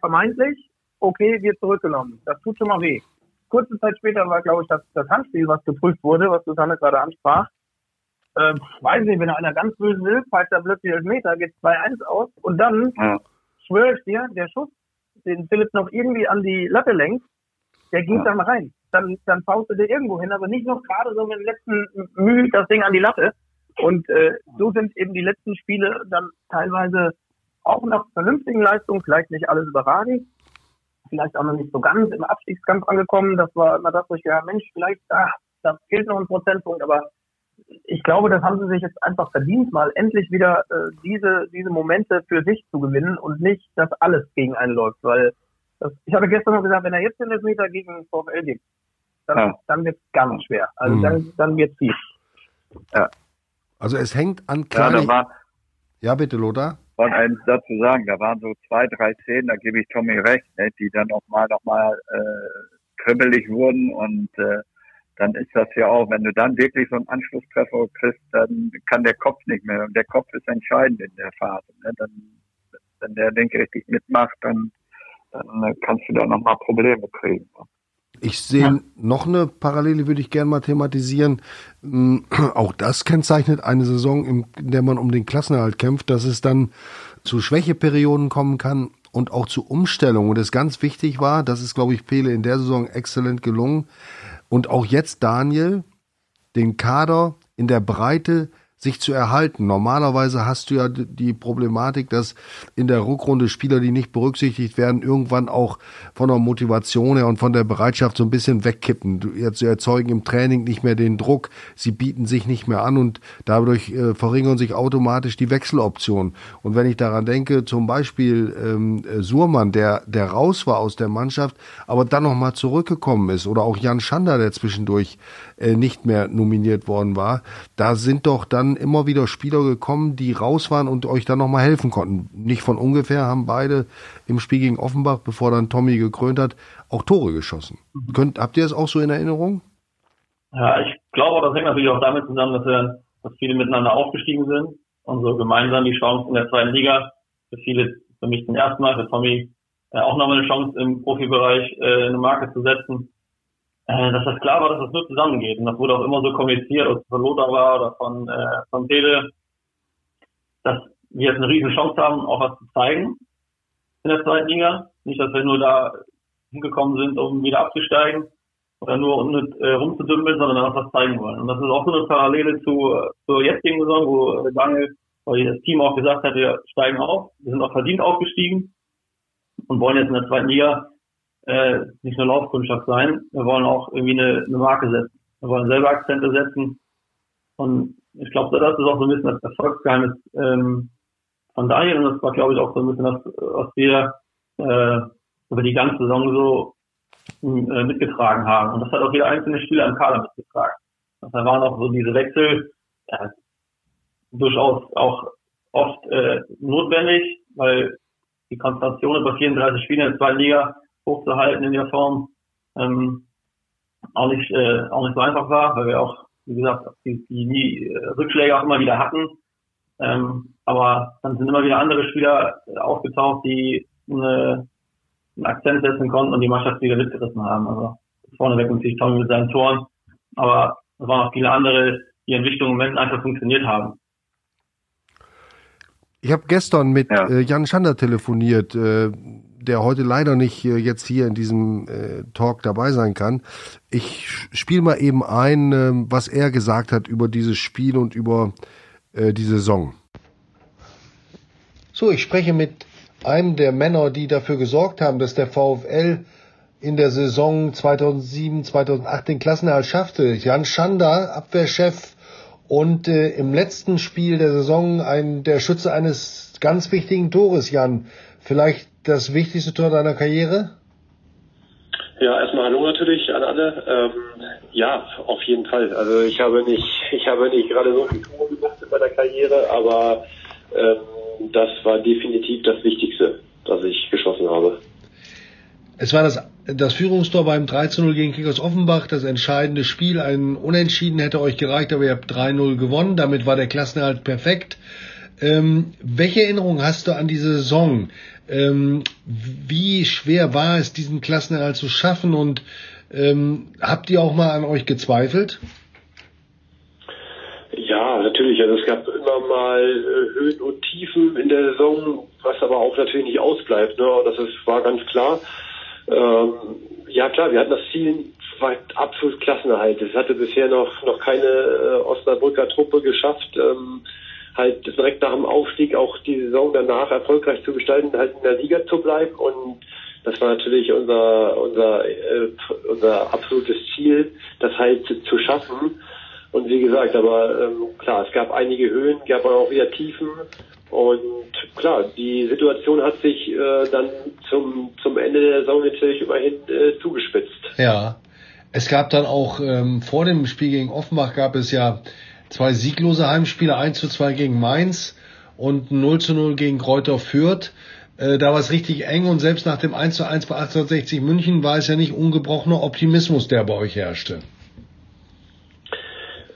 D: vermeintlich. Okay, wird zurückgenommen. Das tut schon mal weh. Kurze Zeit später war, glaube ich, das, das Handspiel, was geprüft wurde, was Susanne gerade ansprach äh, weiß nicht, wenn einer ganz böse will, pfeift er plötzlich Meter, geht 2-1 aus und dann, ja. schwöre ich dir, der Schuss, den Philipp noch irgendwie an die Latte lenkt, der geht ja. dann rein. Dann, dann faust du dir irgendwo hin, aber nicht noch gerade so mit dem letzten Mühe das Ding an die Latte. Und äh, so sind eben die letzten Spiele dann teilweise auch nach vernünftigen Leistungen, vielleicht nicht alles überragend, vielleicht auch noch nicht so ganz im Abstiegskampf angekommen. Das war immer das, wo ich gedacht Mensch, vielleicht, ach, da fehlt noch ein Prozentpunkt, aber ich glaube, das haben sie sich jetzt einfach verdient, mal endlich wieder äh, diese, diese Momente für sich zu gewinnen und nicht, dass alles gegen einen läuft. Weil das, ich habe gestern noch gesagt, wenn er jetzt den Elfmeter gegen VfL gibt, dann, ja. dann wird es ganz schwer. Also mhm. dann, dann wird es.
B: Ja. Also es hängt an kleinen... Ja, ja, bitte, Lothar.
C: Von einem dazu sagen, da waren so zwei, drei Szenen, da gebe ich Tommy recht, ne, die dann nochmal noch mal, äh, kribbelig wurden und äh, dann ist das ja auch, wenn du dann wirklich so einen Anschlusstreffer kriegst, dann kann der Kopf nicht mehr. Und der Kopf ist entscheidend in der Phase. Ne? Dann, wenn der Denke richtig mitmacht, dann, dann kannst du da nochmal Probleme kriegen.
B: Ich sehe ja. noch eine Parallele, würde ich gerne mal thematisieren. Hm, auch das kennzeichnet eine Saison, in der man um den Klassenerhalt kämpft, dass es dann zu Schwächeperioden kommen kann und auch zu Umstellungen. Und es ganz wichtig war, das ist, glaube ich, Pele in der Saison exzellent gelungen, und auch jetzt Daniel, den Kader in der Breite sich zu erhalten. Normalerweise hast du ja die Problematik, dass in der Rückrunde Spieler, die nicht berücksichtigt werden, irgendwann auch von der Motivation her und von der Bereitschaft so ein bisschen wegkippen. Sie erzeugen im Training nicht mehr den Druck, sie bieten sich nicht mehr an und dadurch äh, verringern sich automatisch die Wechseloptionen. Und wenn ich daran denke, zum Beispiel ähm, Surmann, der, der raus war aus der Mannschaft, aber dann nochmal zurückgekommen ist, oder auch Jan Schander, der zwischendurch äh, nicht mehr nominiert worden war, da sind doch dann immer wieder Spieler gekommen, die raus waren und euch dann nochmal helfen konnten. Nicht von ungefähr haben beide im Spiel gegen Offenbach, bevor dann Tommy gekrönt hat, auch Tore geschossen. Mhm. Könnt, habt ihr das auch so in Erinnerung?
F: Ja, ich glaube, das hängt natürlich auch damit zusammen, dass wir, dass viele miteinander aufgestiegen sind und so gemeinsam die Chance in der zweiten Liga, für viele, für mich zum ersten Mal, für Tommy äh, auch nochmal eine Chance im Profibereich äh, eine Marke zu setzen äh, dass das klar war, dass das nur zusammengeht. Und das wurde auch immer so kommuniziert, ob es von Lothar war oder von, äh, von Tele, dass wir jetzt eine riesen Chance haben, auch was zu zeigen in der zweiten Liga. Nicht, dass wir nur da hingekommen sind, um wieder abzusteigen oder nur um äh, rumzudümpeln, sondern auch was zeigen wollen. Und das ist auch so eine Parallele zu, zur jetzigen Saison, wo Daniel, weil das Team auch gesagt hat, wir steigen auf, wir sind auch verdient aufgestiegen und wollen jetzt in der zweiten Liga äh, nicht nur Laufkundschaft sein, wir wollen auch irgendwie eine, eine Marke setzen. Wir wollen selber Akzente setzen. Und ich glaube, das ist auch so ein bisschen das Erfolgsgeheimnis ähm, von Daniel. Und das war, glaube ich, auch so ein bisschen das, was wir äh, über die ganze Saison so äh, mitgetragen haben. Und das hat auch jeder einzelne Spieler im Kader mitgetragen. Und da waren auch so diese Wechsel, ja, durchaus auch oft äh, notwendig, weil die Konzentration über 34 Spiele in der zweiten Liga hochzuhalten in der Form ähm, auch nicht äh, auch nicht so einfach war, weil wir auch wie gesagt die, die, äh, Rückschläge auch immer wieder hatten. Ähm, aber dann sind immer wieder andere Spieler aufgetaucht, die eine, einen Akzent setzen konnten und die Mannschaft wieder mitgerissen haben. Also vorneweg natürlich Tommy mit seinen Toren, aber es waren auch viele andere, die in wichtigen Momenten einfach funktioniert haben.
B: Ich habe gestern mit ja. äh, Jan Schander telefoniert, äh, der heute leider nicht jetzt hier in diesem äh, Talk dabei sein kann. Ich spiele mal eben ein, äh, was er gesagt hat über dieses Spiel und über äh, die Saison. So, ich spreche mit einem der Männer, die dafür gesorgt haben, dass der VfL in der Saison 2007, 2008 den Klassenerhalt schaffte. Jan Schander, Abwehrchef und äh, im letzten Spiel der Saison ein, der Schütze eines ganz wichtigen Tores, Jan. Vielleicht das wichtigste Tor deiner Karriere?
G: Ja, erstmal Hallo natürlich an alle. Ähm, ja, auf jeden Fall. Also ich habe nicht, ich habe nicht gerade so viel Tore gemacht in meiner Karriere, aber ähm, das war definitiv das Wichtigste, das ich geschossen habe.
B: Es war das, das Führungstor beim 3 0 gegen Kickers Offenbach, das entscheidende Spiel. Ein Unentschieden hätte euch gereicht, aber ihr habt 3-0 gewonnen. Damit war der Klassenerhalt perfekt. Ähm, welche Erinnerung hast du an diese Saison? Ähm, wie schwer war es, diesen Klassenerhalt zu schaffen? Und ähm, habt ihr auch mal an euch gezweifelt?
G: Ja, natürlich. Also es gab immer mal äh, Höhen und Tiefen in der Saison, was aber auch natürlich nicht ausbleibt. Ne? Das ist, war ganz klar. Ähm, ja klar, wir hatten das Ziel war absolut Klassenerhalt. Es hatte bisher noch noch keine äh, Osnabrücker Truppe geschafft, ähm, halt direkt nach dem Aufstieg auch die Saison danach erfolgreich zu gestalten, halt in der Liga zu bleiben und das war natürlich unser unser äh, unser absolutes Ziel, das halt zu schaffen. Und wie gesagt, aber ähm, klar, es gab einige Höhen, gab aber auch wieder Tiefen. Und klar, die Situation hat sich äh, dann zum, zum Ende der Saison natürlich immerhin äh, zugespitzt.
B: Ja. Es gab dann auch ähm, vor dem Spiel gegen Offenbach gab es ja zwei sieglose Heimspiele, 1 zu 2 gegen Mainz und 0 zu 0 gegen Kräuter Fürth. Äh, da war es richtig eng und selbst nach dem 1 zu 1 bei 1860 München war es ja nicht ungebrochener Optimismus, der bei euch herrschte.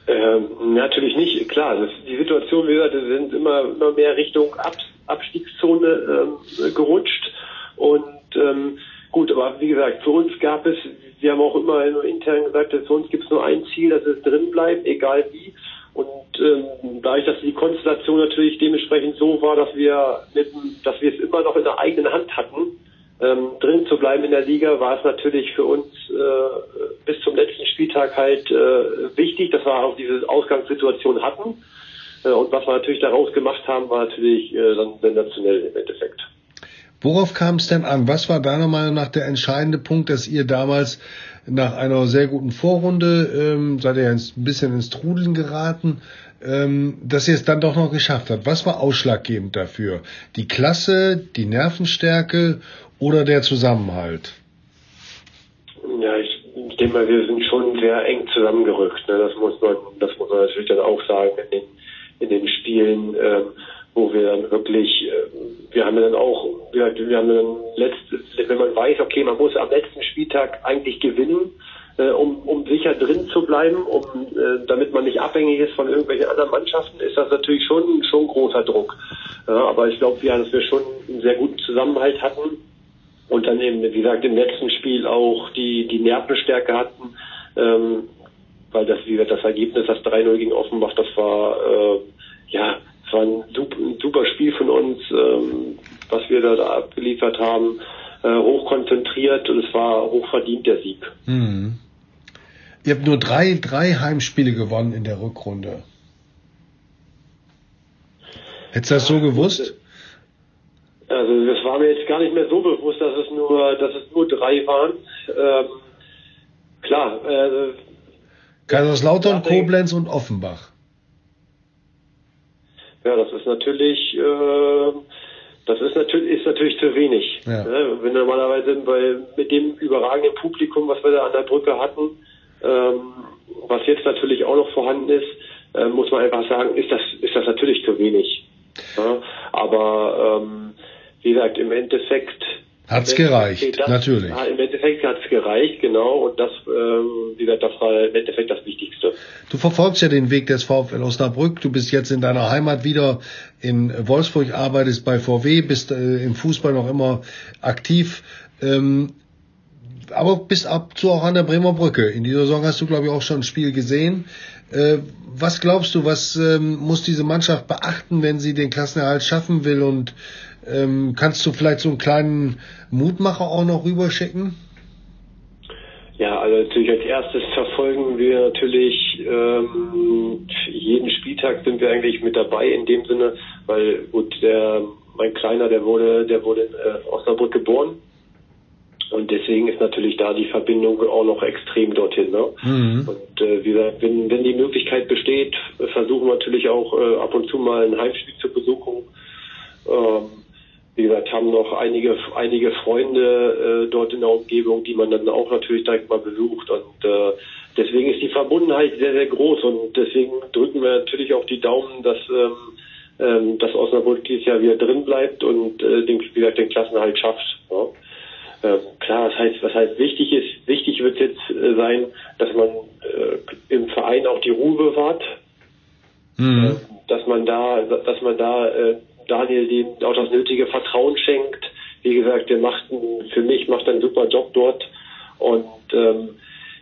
G: Ähm, natürlich nicht, klar. Das, die Situation, wie gesagt, sind immer, immer mehr Richtung Ab, Abstiegszone ähm, gerutscht. Und ähm, gut, aber wie gesagt, für uns gab es, wir haben auch immer intern gesagt, für uns gibt es nur ein Ziel, dass es drin bleibt, egal wie. Und ähm, dadurch, dass die Konstellation natürlich dementsprechend so war, dass wir mit, dass wir es immer noch in der eigenen Hand hatten, ähm, drin zu bleiben in der Liga, war es natürlich für uns äh, bis zum letzten Spieltag halt äh, wichtig, dass wir auch diese Ausgangssituation hatten. Äh, und was wir natürlich daraus gemacht haben, war natürlich äh, dann sensationell im Endeffekt.
B: Worauf kam es denn an? Was war deiner Meinung nach der entscheidende Punkt, dass ihr damals nach einer sehr guten Vorrunde, ähm, seid ihr ein bisschen ins Trudeln geraten, ähm, dass ihr es dann doch noch geschafft habt? Was war ausschlaggebend dafür? Die Klasse, die Nervenstärke oder der Zusammenhalt?
G: Ja, ich, ich denke mal, wir sind schon sehr eng zusammengerückt. Ne? Das muss man, das muss man natürlich dann auch sagen in den, in den Spielen, ähm, wo wir dann wirklich, äh, wir haben dann auch, wir, haben dann letzt, wenn man weiß, okay, man muss am letzten Spieltag eigentlich gewinnen, äh, um, um sicher drin zu bleiben, um, äh, damit man nicht abhängig ist von irgendwelchen anderen Mannschaften, ist das natürlich schon, schon großer Druck. Aber ich glaube, ja, dass wir schon einen sehr guten Zusammenhalt hatten und dann eben, wie gesagt, im letzten Spiel auch die, die Nervenstärke hatten, ähm, weil das, wie gesagt, das Ergebnis, das 3-0 gegen Offenbach, das war, ja, es war ein super, Spiel von uns, ähm, was wir da, abgeliefert haben, äh, hoch konzentriert und es war hochverdient der Sieg.
B: Mhm. Ihr habt nur drei, drei Heimspiele gewonnen in der Rückrunde. Hättest du das so gewusst?
G: Also das war mir jetzt gar nicht mehr so bewusst, dass es nur, dass es nur drei waren. Ähm, klar. Äh,
B: Kaiserslautern, Koblenz und Offenbach.
G: Ja, das ist natürlich, äh, das ist natürlich, ist natürlich zu wenig. Ja. Ne? Wenn normalerweise bei, mit dem überragenden Publikum, was wir da an der Brücke hatten, ähm, was jetzt natürlich auch noch vorhanden ist, äh, muss man einfach sagen, ist das, ist das natürlich zu wenig. Ja? Aber ähm, wie gesagt, im Endeffekt
B: Hat's gereicht, das, natürlich.
G: Im Endeffekt hat's gereicht, genau. Und das, ähm, wie gesagt, das war im Endeffekt das Wichtigste.
B: Du verfolgst ja den Weg des VfL Osnabrück. Du bist jetzt in deiner Heimat wieder in Wolfsburg, arbeitest bei VW, bist äh, im Fußball noch immer aktiv. Ähm, aber bist ab zu auch an der Bremer Brücke. In dieser Saison hast du, glaube ich, auch schon ein Spiel gesehen. Äh, was glaubst du, was ähm, muss diese Mannschaft beachten, wenn sie den Klassenerhalt schaffen will? Und ähm, kannst du vielleicht so einen kleinen Mutmacher auch noch rüberschicken?
G: Ja, also natürlich als erstes verfolgen wir natürlich ähm, jeden Spieltag sind wir eigentlich mit dabei in dem Sinne, weil gut, der mein Kleiner, der wurde, der wurde in äh, Osnabrück geboren und deswegen ist natürlich da die Verbindung auch noch extrem dorthin. Ne? Mhm. Und äh, wie gesagt, wenn, wenn die Möglichkeit besteht, versuchen wir natürlich auch äh, ab und zu mal ein Heimspiel zu besuchen. Ähm, wie gesagt, haben noch einige einige Freunde äh, dort in der Umgebung, die man dann auch natürlich direkt mal besucht. Und äh, deswegen ist die Verbundenheit sehr, sehr groß und deswegen drücken wir natürlich auch die Daumen, dass ähm, ähm, dass Osnabrück dieses Jahr wieder drin bleibt und äh, den, wie gesagt, den Klassenhalt schafft. Ja. Ähm, klar, das heißt, was halt wichtig ist, wichtig wird jetzt äh, sein, dass man äh, im Verein auch die Ruhe bewahrt, mhm. äh, dass man da, dass man da äh, Daniel dem auch das nötige Vertrauen schenkt. Wie gesagt, der macht für mich macht einen super Job dort und ähm,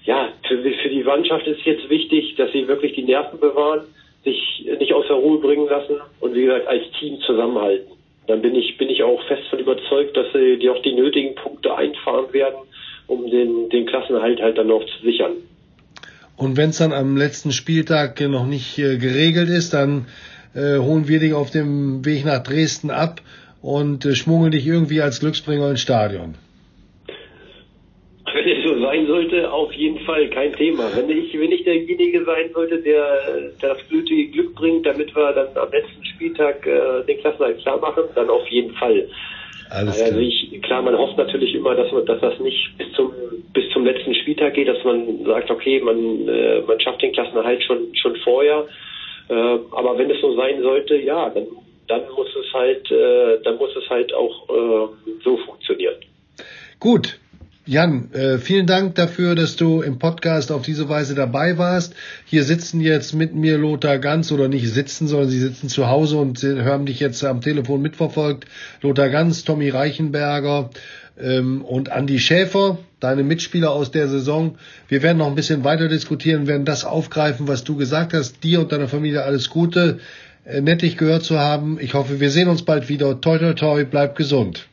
G: ja, für, für die Mannschaft ist jetzt wichtig, dass sie wirklich die Nerven bewahren, sich nicht aus der Ruhe bringen lassen und wie gesagt als Team zusammenhalten dann bin ich, bin ich auch fest von überzeugt, dass sie die auch die nötigen Punkte einfahren werden, um den, den Klassenerhalt halt dann noch zu sichern.
B: Und wenn es dann am letzten Spieltag noch nicht äh, geregelt ist, dann äh, holen wir dich auf dem Weg nach Dresden ab und äh, schmuggeln dich irgendwie als Glücksbringer ins Stadion.
G: Wenn es so sein sollte, auf jeden Fall kein Thema. Wenn ich, wenn ich derjenige sein sollte, der, der das nötige Glück bringt, damit wir dann am letzten Spieltag äh, den Klassenhalt klar machen, dann auf jeden Fall. Alles also ich, klar, man hofft natürlich immer, dass man, dass das nicht bis zum bis zum letzten Spieltag geht, dass man sagt, okay, man äh, man schafft den Klassenerhalt schon schon vorher. Äh, aber wenn es so sein sollte, ja, dann dann muss es halt äh, dann muss es halt auch äh, so funktionieren.
B: Gut, Jan, äh, vielen Dank dafür, dass du im Podcast auf diese Weise dabei warst. Hier sitzen jetzt mit mir Lothar Ganz oder nicht sitzen, sondern sie sitzen zu Hause und hören dich jetzt am Telefon mitverfolgt. Lothar Ganz, Tommy Reichenberger ähm, und Andy Schäfer, deine Mitspieler aus der Saison. Wir werden noch ein bisschen weiter diskutieren, werden das aufgreifen, was du gesagt hast. Dir und deiner Familie alles Gute. Äh, nett dich gehört zu haben. Ich hoffe, wir sehen uns bald wieder. Toi, toi, toi, bleib gesund.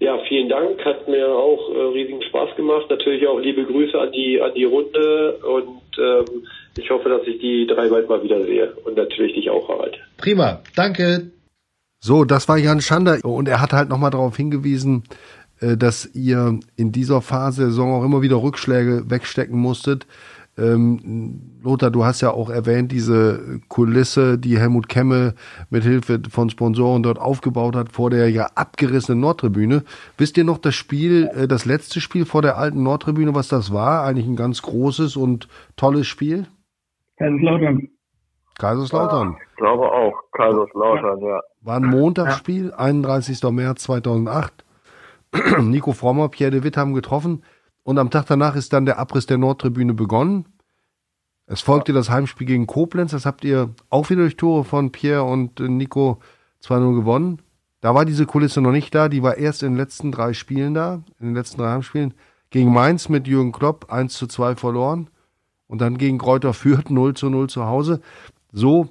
G: Ja, vielen Dank. Hat mir auch äh, riesigen Spaß gemacht. Natürlich auch liebe Grüße an die an die Runde und ähm, ich hoffe, dass ich die drei bald mal wiedersehe und natürlich dich auch, Harald.
B: Prima, danke. So, das war Jan Schander und er hat halt nochmal darauf hingewiesen, dass ihr in dieser Phase der Saison auch immer wieder Rückschläge wegstecken musstet. Ähm, Lothar, du hast ja auch erwähnt, diese Kulisse, die Helmut Kemme mit Hilfe von Sponsoren dort aufgebaut hat vor der ja abgerissenen Nordtribüne. Wisst ihr noch das Spiel, äh, das letzte Spiel vor der alten Nordtribüne, was das war? Eigentlich ein ganz großes und tolles Spiel?
H: Kaiserslautern.
B: Kaiserslautern. Ja,
C: ich glaube auch, Kaiserslautern, ja.
B: War ein Montagsspiel, 31. März 2008. Nico Frommer, Pierre de Witt haben getroffen. Und am Tag danach ist dann der Abriss der Nordtribüne begonnen. Es folgte das Heimspiel gegen Koblenz. Das habt ihr auch wieder durch Tore von Pierre und Nico 2-0 gewonnen. Da war diese Kulisse noch nicht da. Die war erst in den letzten drei Spielen da, in den letzten drei Heimspielen. Gegen Mainz mit Jürgen Klopp 1 zu 2 verloren. Und dann gegen Kräuter Fürth 0 zu 0 zu Hause. So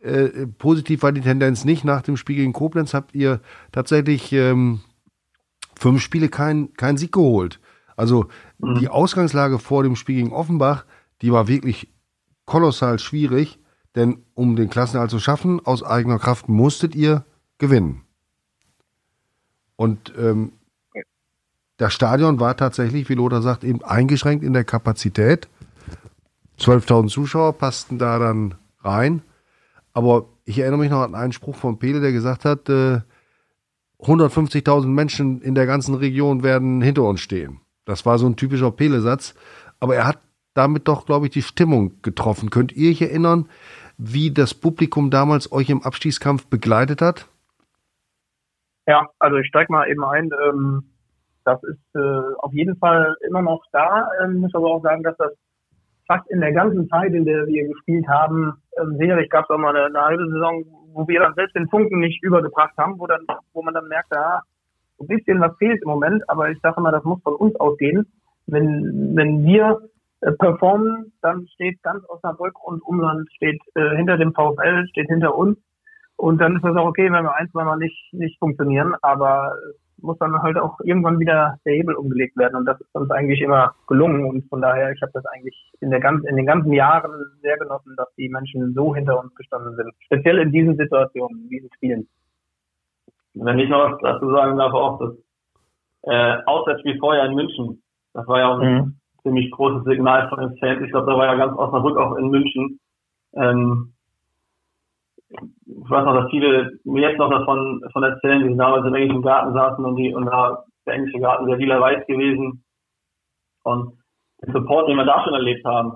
B: äh, positiv war die Tendenz nicht. Nach dem Spiel gegen Koblenz habt ihr tatsächlich ähm, fünf Spiele keinen kein Sieg geholt. Also mhm. die Ausgangslage vor dem Spiel gegen Offenbach, die war wirklich kolossal schwierig, denn um den Klassenerhalt zu schaffen, aus eigener Kraft musstet ihr gewinnen. Und ähm, das Stadion war tatsächlich, wie Lothar sagt, eben eingeschränkt in der Kapazität. 12.000 Zuschauer passten da dann rein. Aber ich erinnere mich noch an einen Spruch von Pele, der gesagt hat, äh, 150.000 Menschen in der ganzen Region werden hinter uns stehen. Das war so ein typischer Pele-Satz. Aber er hat damit doch, glaube ich, die Stimmung getroffen. Könnt ihr euch erinnern, wie das Publikum damals euch im Abstiegskampf begleitet hat?
D: Ja, also ich steige mal eben ein. Ähm, das ist äh, auf jeden Fall immer noch da. Ähm, muss aber auch sagen, dass das fast in der ganzen Zeit, in der wir gespielt haben, ähm, sicherlich gab es auch mal eine, eine, halbe Saison, wo wir dann selbst den Punkten nicht übergebracht haben, wo dann, wo man dann merkt, ja, ein bisschen was fehlt im Moment, aber ich sage mal, das muss von uns ausgehen. Wenn, wenn wir äh, performen, dann steht ganz Osnabrück und Umland steht äh, hinter dem VfL, steht hinter uns. Und dann ist das auch okay, wenn wir ein, zwei Mal nicht, nicht funktionieren, aber muss dann halt auch irgendwann wieder der Hebel umgelegt werden. Und das ist uns eigentlich immer gelungen. Und von daher, ich habe das eigentlich in, der ganz, in den ganzen Jahren sehr genossen, dass die Menschen so hinter uns gestanden sind. Speziell in diesen Situationen, in diesen Spielen.
F: Wenn ich noch was dazu sagen darf, auch das äh, Auswärtsspiel vorher in München, das war ja auch ein mhm. ziemlich großes Signal von den Fans. Ich glaube, da war ja ganz Osnabrück auch in München. Ähm, ich weiß noch, dass viele mir jetzt noch davon, davon erzählen, die damals im englischen Garten saßen und die, und da der englische Garten sehr lila weiß gewesen. Und den Support, den wir da schon erlebt haben,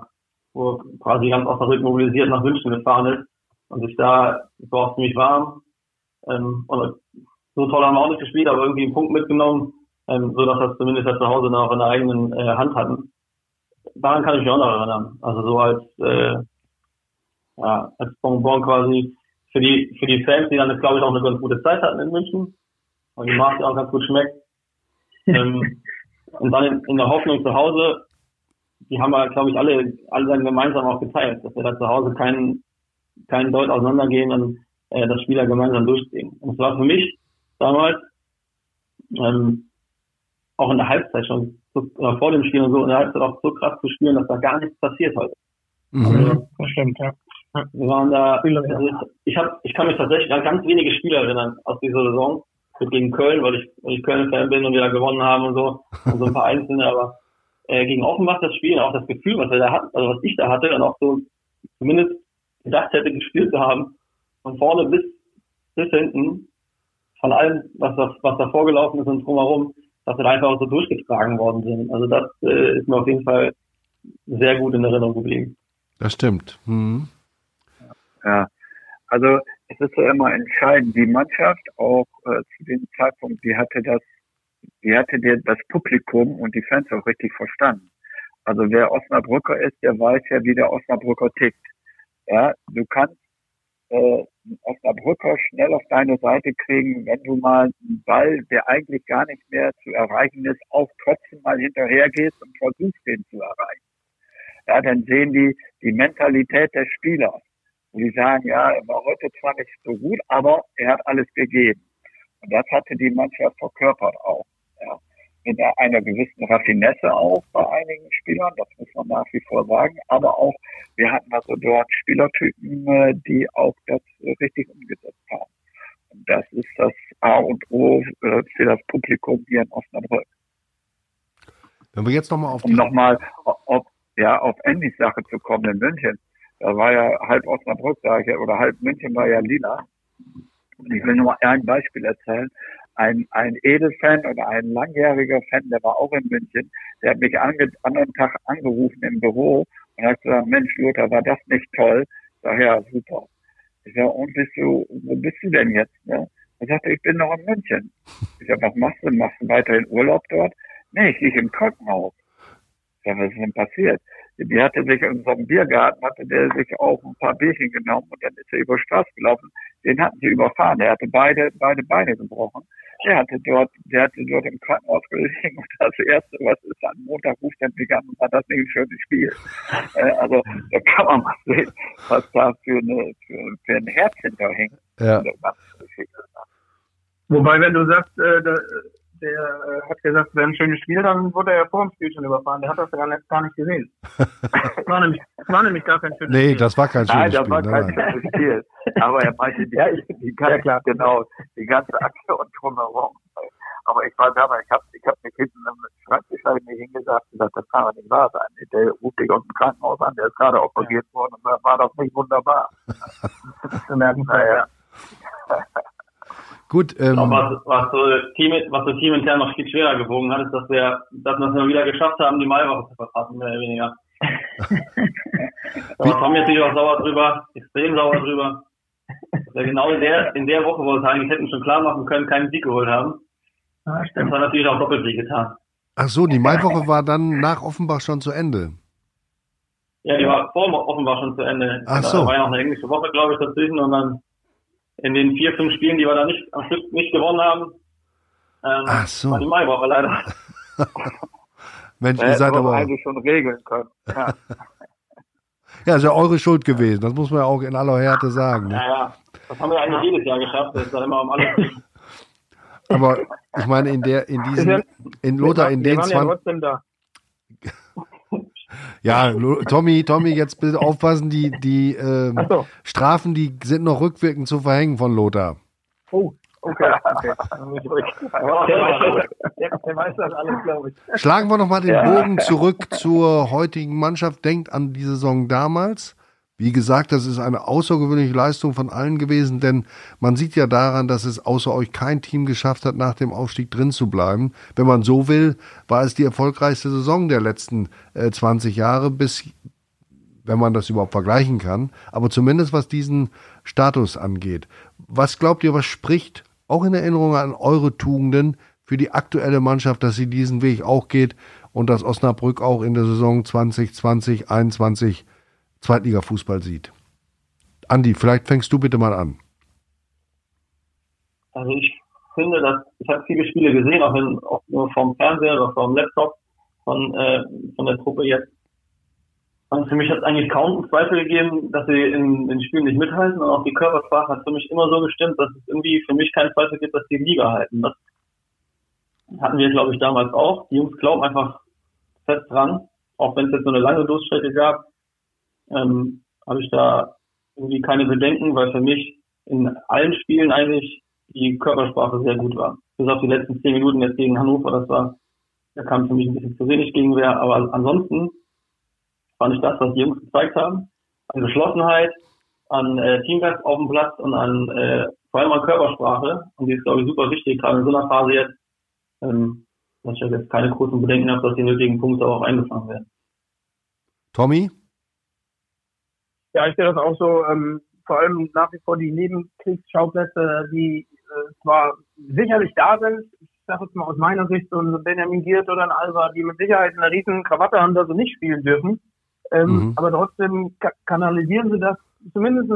F: wo quasi ganz Osnabrück mobilisiert nach München gefahren ist und sich da, es war auch ziemlich warm, ähm, und so toll haben wir auch nicht gespielt, aber irgendwie einen Punkt mitgenommen, ähm, so dass wir es zumindest zu Hause noch in der eigenen äh, Hand hatten. Daran kann ich mich auch noch erinnern. Also so als, äh, ja, als Bonbon quasi für die, für die Fans, die dann, glaube ich, auch eine ganz gute Zeit hatten in München. Und die Macht auch ganz gut schmeckt. ähm, und dann in, in, der Hoffnung zu Hause, die haben wir, glaube ich, alle, alle dann gemeinsam auch geteilt, dass wir da zu Hause keinen, keinen Deut auseinandergehen und äh, das Spieler gemeinsam durchziehen. Und es war für mich damals, ähm, auch in der Halbzeit schon, so, oder vor dem Spiel und so, in der Halbzeit auch so krass zu spielen, dass da gar nichts passiert heute.
D: Mhm. Also, das stimmt, ja.
F: Wir waren da, also ich, hab, ich kann mich tatsächlich an ganz wenige Spiele erinnern aus dieser Saison. Gegen Köln, weil ich, weil ich Köln-Fan bin und wir da gewonnen haben und so. Und so ein paar Einzelne, aber äh, gegen Offenbach das Spiel, auch das Gefühl, was er da hat, also was ich da hatte und auch so zumindest gedacht hätte, gespielt zu haben, von vorne bis, bis hinten, von allem, was da, was da vorgelaufen ist und drumherum, dass wir da einfach auch so durchgetragen worden sind. Also das äh, ist mir auf jeden Fall sehr gut in Erinnerung geblieben.
B: Das stimmt. Mhm.
C: Ja, also es ist ja immer entscheidend. Die Mannschaft auch äh, zu dem Zeitpunkt, die hatte das, die hatte der, das Publikum und die Fans auch richtig verstanden. Also wer Osnabrücker ist, der weiß ja, wie der Osnabrücker tickt. Ja, du kannst äh, Osnabrücker schnell auf deine Seite kriegen, wenn du mal einen Ball, der eigentlich gar nicht mehr zu erreichen ist, auch trotzdem mal hinterher gehst und versuchst, den zu erreichen. Ja, dann sehen die die Mentalität des Spielers die sagen, ja, er war heute zwar nicht so gut, aber er hat alles gegeben. Und das hatte die Mannschaft verkörpert auch. Ja. Mit einer gewissen Raffinesse auch bei einigen Spielern, das muss man nach wie vor sagen, aber auch, wir hatten also dort Spielertypen, äh, die auch das richtig umgesetzt haben. Und das ist das A und O äh, für das Publikum hier in Osnabrück.
B: Wenn wir jetzt nochmal auf
C: die... Um nochmal auf, ja, auf Andys Sache zu kommen in München da war ja halb Osnabrück, ja, oder halb München war ja lila. Und ich will nur mal ein Beispiel erzählen. Ein, ein Edelfan oder ein langjähriger Fan, der war auch in München, der hat mich ange, anderen Tag angerufen im Büro und hat gesagt, Mensch, Lothar, war das nicht toll? Ich sag, ja, super. Ich sag, und bist du, wo bist du denn jetzt? Ne? Er sagte, ich bin noch in München. Ich sag, was machst du? Machst du weiterhin Urlaub dort? Nee, ich liege im Krankenhaus. Sag, was ist denn passiert? die hatte sich in so einem Biergarten, hatte der sich auch ein paar Bierchen genommen und dann ist er über die Straße gelaufen. Den hatten sie überfahren. Er hatte beide, beide Beine gebrochen. Der hatte dort, der hatte dort im Krankenhaus gelegen und das erste, was ist, am Montag ruft er mich an und hat das nicht ein schönes Spiel. Äh, also, da kann man mal sehen, was da für eine, für, für ein Herz hinterhängt.
B: Ja.
D: Wobei, wenn du sagst, äh, da, der äh, hat gesagt, es wäre ein schönes Spiel, dann wurde er vor dem Spiel schon überfahren. Der hat das gar nicht, gar nicht gesehen. Es war, nämlich, war nämlich gar kein schönes
B: nee,
D: Spiel.
B: Nee, das war kein schönes
C: nein,
B: Spiel.
C: Nein, das war kein schönes Spiel. Aber er meinte die,
D: ja, ich,
C: die ganze, ja, klar. genau, die ganze Aktion drumherum. Aber ich war damals, ich habe ich hab mich hinten im Schreibtisch mich hingesagt und gesagt, das kann doch nicht wahr sein. Der ruft dich aus dem Krankenhaus an, der ist gerade operiert worden und das war doch nicht wunderbar.
D: zu merken, naja.
B: Gut, ähm,
F: was, was, so Team, was so teamintern noch viel schwerer gewogen hat, ist, dass wir, dass wir es mal wieder geschafft haben, die Maiwoche zu verpassen, mehr oder weniger. da war Tommy natürlich auch sauer drüber, extrem sauer drüber. Genau in der, in der Woche, wo wir es eigentlich hätten schon klar machen können, keinen Sieg geholt haben. Ja, das war natürlich auch doppelt getan.
B: Ach so, die Maiwoche war dann nach Offenbach schon zu Ende.
F: Ja, die war vor Offenbach schon zu Ende.
B: Ach so.
F: Da war ja noch eine englische Woche, glaube ich, dazwischen und dann in den vier, fünf Spielen, die wir da nicht am Stück nicht gewonnen haben, ähm,
B: Ach so.
F: war die Maiwoche leider.
B: Mensch, ihr seid aber
C: eigentlich schon regeln können. Ja.
B: ja, ist ja eure Schuld gewesen. Das muss man ja auch in aller Härte sagen. Ne?
F: Ja, ja. Das haben wir eigentlich jedes Jahr geschafft. Das ist dann immer um alles.
B: Aber ich meine, in der, in diesen, in Lothar, in den 20.
D: Ja,
B: ja, Tommy, Tommy, jetzt bitte aufpassen, die, die ähm,
D: so.
B: Strafen, die sind noch rückwirkend zu verhängen von Lothar.
D: Oh, okay. okay. der, der weiß das alles, glaube ich.
B: Schlagen wir nochmal den. Bogen zurück zur heutigen Mannschaft. Denkt an die Saison damals. Wie gesagt, das ist eine außergewöhnliche Leistung von allen gewesen, denn man sieht ja daran, dass es außer euch kein Team geschafft hat, nach dem Aufstieg drin zu bleiben. Wenn man so will, war es die erfolgreichste Saison der letzten äh, 20 Jahre, bis, wenn man das überhaupt vergleichen kann, aber zumindest was diesen Status angeht. Was glaubt ihr, was spricht, auch in Erinnerung an eure Tugenden, für die aktuelle Mannschaft, dass sie diesen Weg auch geht und dass Osnabrück auch in der Saison 2020, 2021 Zweitliga-Fußball sieht. Andi, vielleicht fängst du bitte mal an.
F: Also ich finde, dass ich habe viele Spiele gesehen, auch, wenn, auch nur vom Fernseher oder vom Laptop von, äh, von der Truppe jetzt. Und für mich hat es eigentlich kaum Zweifel gegeben, dass sie in den Spielen nicht mithalten. Und auch die Körpersprache hat für mich immer so gestimmt, dass es irgendwie für mich keinen Zweifel gibt, dass die Liga halten. Das hatten wir, glaube ich, damals auch. Die Jungs glauben einfach fest dran, auch wenn es jetzt so eine lange Durststrecke gab ähm, habe ich da irgendwie keine Bedenken, weil für mich in allen Spielen eigentlich die Körpersprache sehr gut war. Bis auf die letzten zehn Minuten jetzt gegen Hannover, das war, da kam für mich ein bisschen zu wenig Gegenwehr, aber ansonsten fand ich das, was die Jungs gezeigt haben, an Geschlossenheit, an äh, Teamgeist auf dem Platz und an äh, vor allem an Körpersprache, und die ist, glaube ich, super wichtig, gerade in so einer Phase jetzt, ähm, dass ich jetzt keine großen Bedenken habe, dass die nötigen Punkte auch eingefangen werden.
B: Tommy?
D: Ja, ich sehe das auch so. Ähm, vor allem nach wie vor die Nebenkriegsschauplätze, die äh, zwar sicherlich da sind, ich sage jetzt mal aus meiner Sicht, so ein Benjamin Giert oder ein Alba, die mit Sicherheit eine riesen Krawatte haben, dass sie nicht spielen dürfen. Ähm, mhm. Aber trotzdem ka kanalisieren sie das zumindest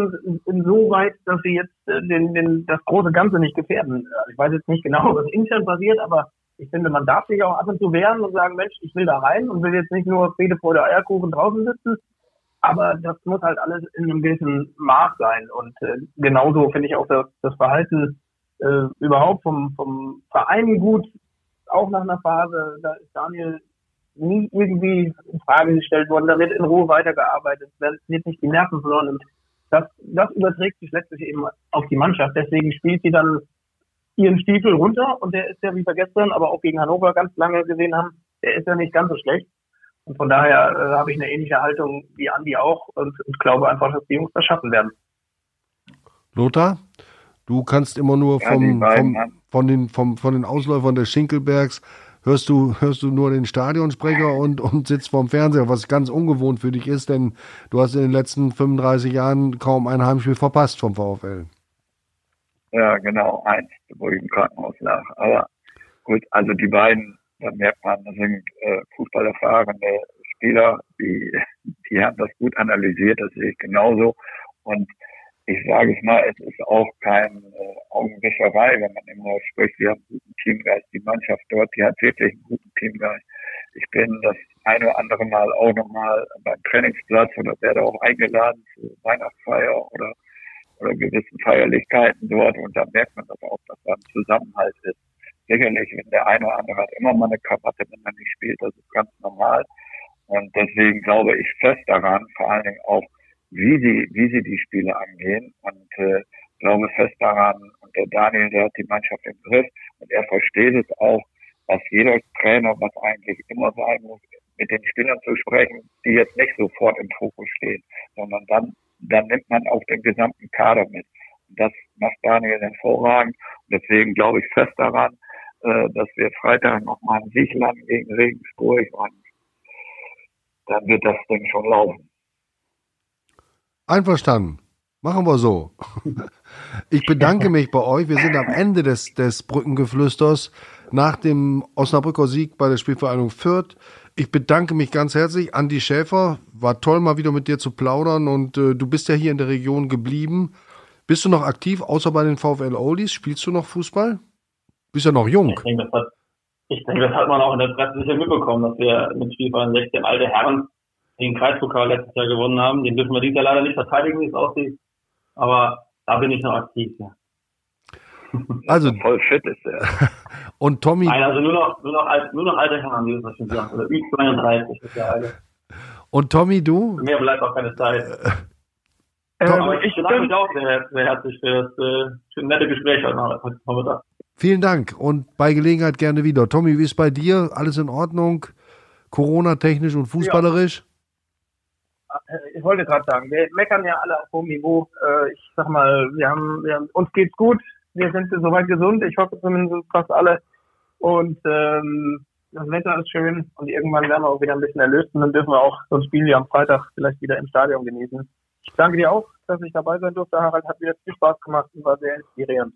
D: insoweit, dass sie jetzt äh, den, den, das große Ganze nicht gefährden. Ich weiß jetzt nicht genau, was intern passiert, aber ich finde, man darf sich auch ab und zu wehren und sagen, Mensch, ich will da rein und will jetzt nicht nur Friede vor der Eierkuchen draußen sitzen, aber das muss halt alles in einem gewissen Maß sein. Und äh, genauso finde ich auch das, das Verhalten äh, überhaupt vom, vom Verein gut, auch nach einer Phase, da ist Daniel nie irgendwie in Frage gestellt worden, da wird in Ruhe weitergearbeitet, da wird nicht die Nerven verloren. Und das, das überträgt sich letztlich eben auf die Mannschaft. Deswegen spielt sie dann ihren Stiefel runter und der ist ja, wie wir gestern, aber auch gegen Hannover ganz lange gesehen haben, der ist ja nicht ganz so schlecht. Und von daher äh, habe ich eine ähnliche Haltung wie Andi auch und, und glaube einfach, dass die Jungs das schaffen werden.
B: Lothar, du kannst immer nur vom, ja, vom, von, den, vom, von den Ausläufern des Schinkelbergs hörst du, hörst du nur den Stadionsprecher und, und sitzt vorm Fernseher, was ganz ungewohnt für dich ist, denn du hast in den letzten 35 Jahren kaum ein Heimspiel verpasst vom VfL.
C: Ja, genau, eins, wo ich im Krankenhaus lag. Aber gut, also die beiden da merkt man, das sind äh, fußballerfahrene Spieler, die, die haben das gut analysiert, das sehe ich genauso. Und ich sage es mal, es ist auch kein äh, Augenwischerei, wenn man immer spricht, wir haben einen guten Teamgeist. Die Mannschaft dort, die hat wirklich einen guten Teamgeist. Ich bin das eine oder andere Mal auch nochmal beim Trainingsplatz oder werde auch eingeladen zu Weihnachtsfeier oder, oder gewissen Feierlichkeiten dort und da merkt man das auch, dass da ein Zusammenhalt ist sicherlich, wenn der eine oder andere hat immer mal eine Krawatte, wenn man nicht spielt, das ist ganz normal. Und deswegen glaube ich fest daran, vor allen Dingen auch, wie sie, wie sie die Spiele angehen und äh, glaube fest daran, und der Daniel, der hat die Mannschaft im Griff und er versteht es auch, dass jeder Trainer, was eigentlich immer sein muss, mit den Spielern zu sprechen, die jetzt nicht sofort im Fokus stehen, sondern dann, dann nimmt man auch den gesamten Kader mit. Und das macht Daniel hervorragend. Und deswegen glaube ich fest daran, äh, dass wir Freitag nochmal einen Sieg landen gegen Regensburg und dann wird das Ding schon laufen.
B: Einverstanden. Machen wir so. Ich bedanke mich bei euch. Wir sind am Ende des, des Brückengeflüsters nach dem Osnabrücker Sieg bei der Spielvereinigung Fürth. Ich bedanke mich ganz herzlich. Andi Schäfer, war toll mal wieder mit dir zu plaudern und äh, du bist ja hier in der Region geblieben. Bist du noch aktiv, außer bei den VfL Oldies? Spielst du noch Fußball? Bist ja noch jung.
F: Ich denke, das hat, ich denke, das hat man auch in der Presse sicher mitbekommen, dass wir mit Spielverein 16 alte Herren den Kreispokal letztes Jahr gewonnen haben. Den dürfen wir dieses Jahr leider nicht verteidigen, wie es aussieht. Aber da bin ich noch aktiv, ja.
B: Also
C: voll fit ist er.
B: und Tommy.
F: Nein, also nur noch, nur noch, alt, nur noch alte Herren, wie das schon gesagt. Oder Ü32 ist der alte.
B: Und Tommy, du?
F: Für mehr bleibt auch keine Zeit. Ähm, Aber ich bedanke mich auch sehr, sehr herzlich für das äh, für nette Gespräch heute Nachmittag.
B: Vielen Dank und bei Gelegenheit gerne wieder. Tommy, wie ist bei dir? Alles in Ordnung? Corona-technisch und fußballerisch?
D: Ja. Ich wollte gerade sagen, wir meckern ja alle auf hohem Niveau. Äh, ich sag mal, wir haben, wir haben, uns geht's gut. Wir sind soweit gesund. Ich hoffe zumindest fast alle. Und ähm, das Wetter ist schön und irgendwann werden wir auch wieder ein bisschen erlöst und dann dürfen wir auch so ein Spiel wie am Freitag vielleicht wieder im Stadion genießen. Ich danke dir auch, dass ich dabei sein durfte, Harald. Hat wieder viel Spaß gemacht und war sehr inspirierend.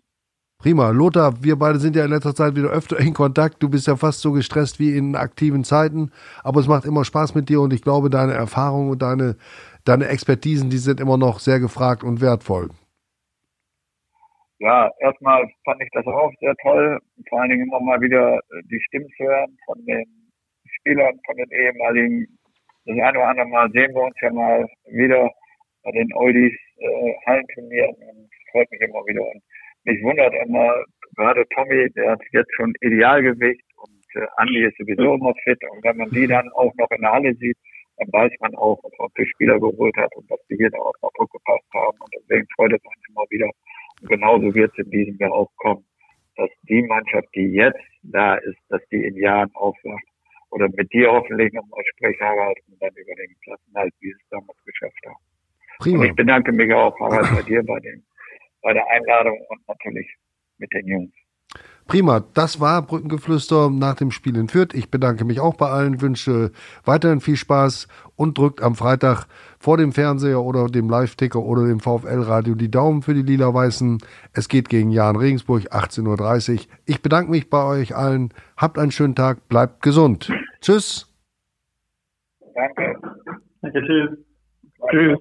B: Prima. Lothar, wir beide sind ja in letzter Zeit wieder öfter in Kontakt. Du bist ja fast so gestresst wie in aktiven Zeiten. Aber es macht immer Spaß mit dir und ich glaube, deine Erfahrungen und deine, deine Expertisen, die sind immer noch sehr gefragt und wertvoll.
C: Ja, erstmal fand ich das auch sehr toll. Vor allen Dingen immer mal wieder die Stimmen zu hören von den Spielern, von den ehemaligen. Das eine oder andere Mal sehen wir uns ja mal wieder bei den Oldies äh, Hallenturnieren und freut mich immer wieder. Und mich wundert immer, gerade Tommy, der hat jetzt schon Idealgewicht und äh, Andi ist sowieso immer fit. Und wenn man die dann auch noch in der Halle sieht, dann weiß man auch, was man für Spieler geholt hat und dass die hier auch noch gepasst haben. Und deswegen freut es uns immer wieder. Und genauso wird es in diesem Jahr auch kommen, dass die Mannschaft, die jetzt da ist, dass die in Jahren aufwacht. Oder mit dir hoffentlich nochmal sprechen, Harald, und dann über den Klassenhalt, wie es damals geschafft haben. Prima. Und ich bedanke mich auch, Harald, bei dir, bei, dem, bei der Einladung und natürlich mit den Jungs.
B: Prima, das war Brückengeflüster nach dem Spiel in Fürth. Ich bedanke mich auch bei allen, wünsche weiterhin viel Spaß und drückt am Freitag vor dem Fernseher oder dem Live-Ticker oder dem VfL-Radio die Daumen für die Lila-Weißen. Es geht gegen Jan Regensburg, 18.30 Uhr. Ich bedanke mich bei euch allen. Habt einen schönen Tag, bleibt gesund. Tschüss.
C: Danke.
F: Danke, tschüss.
C: Tschüss.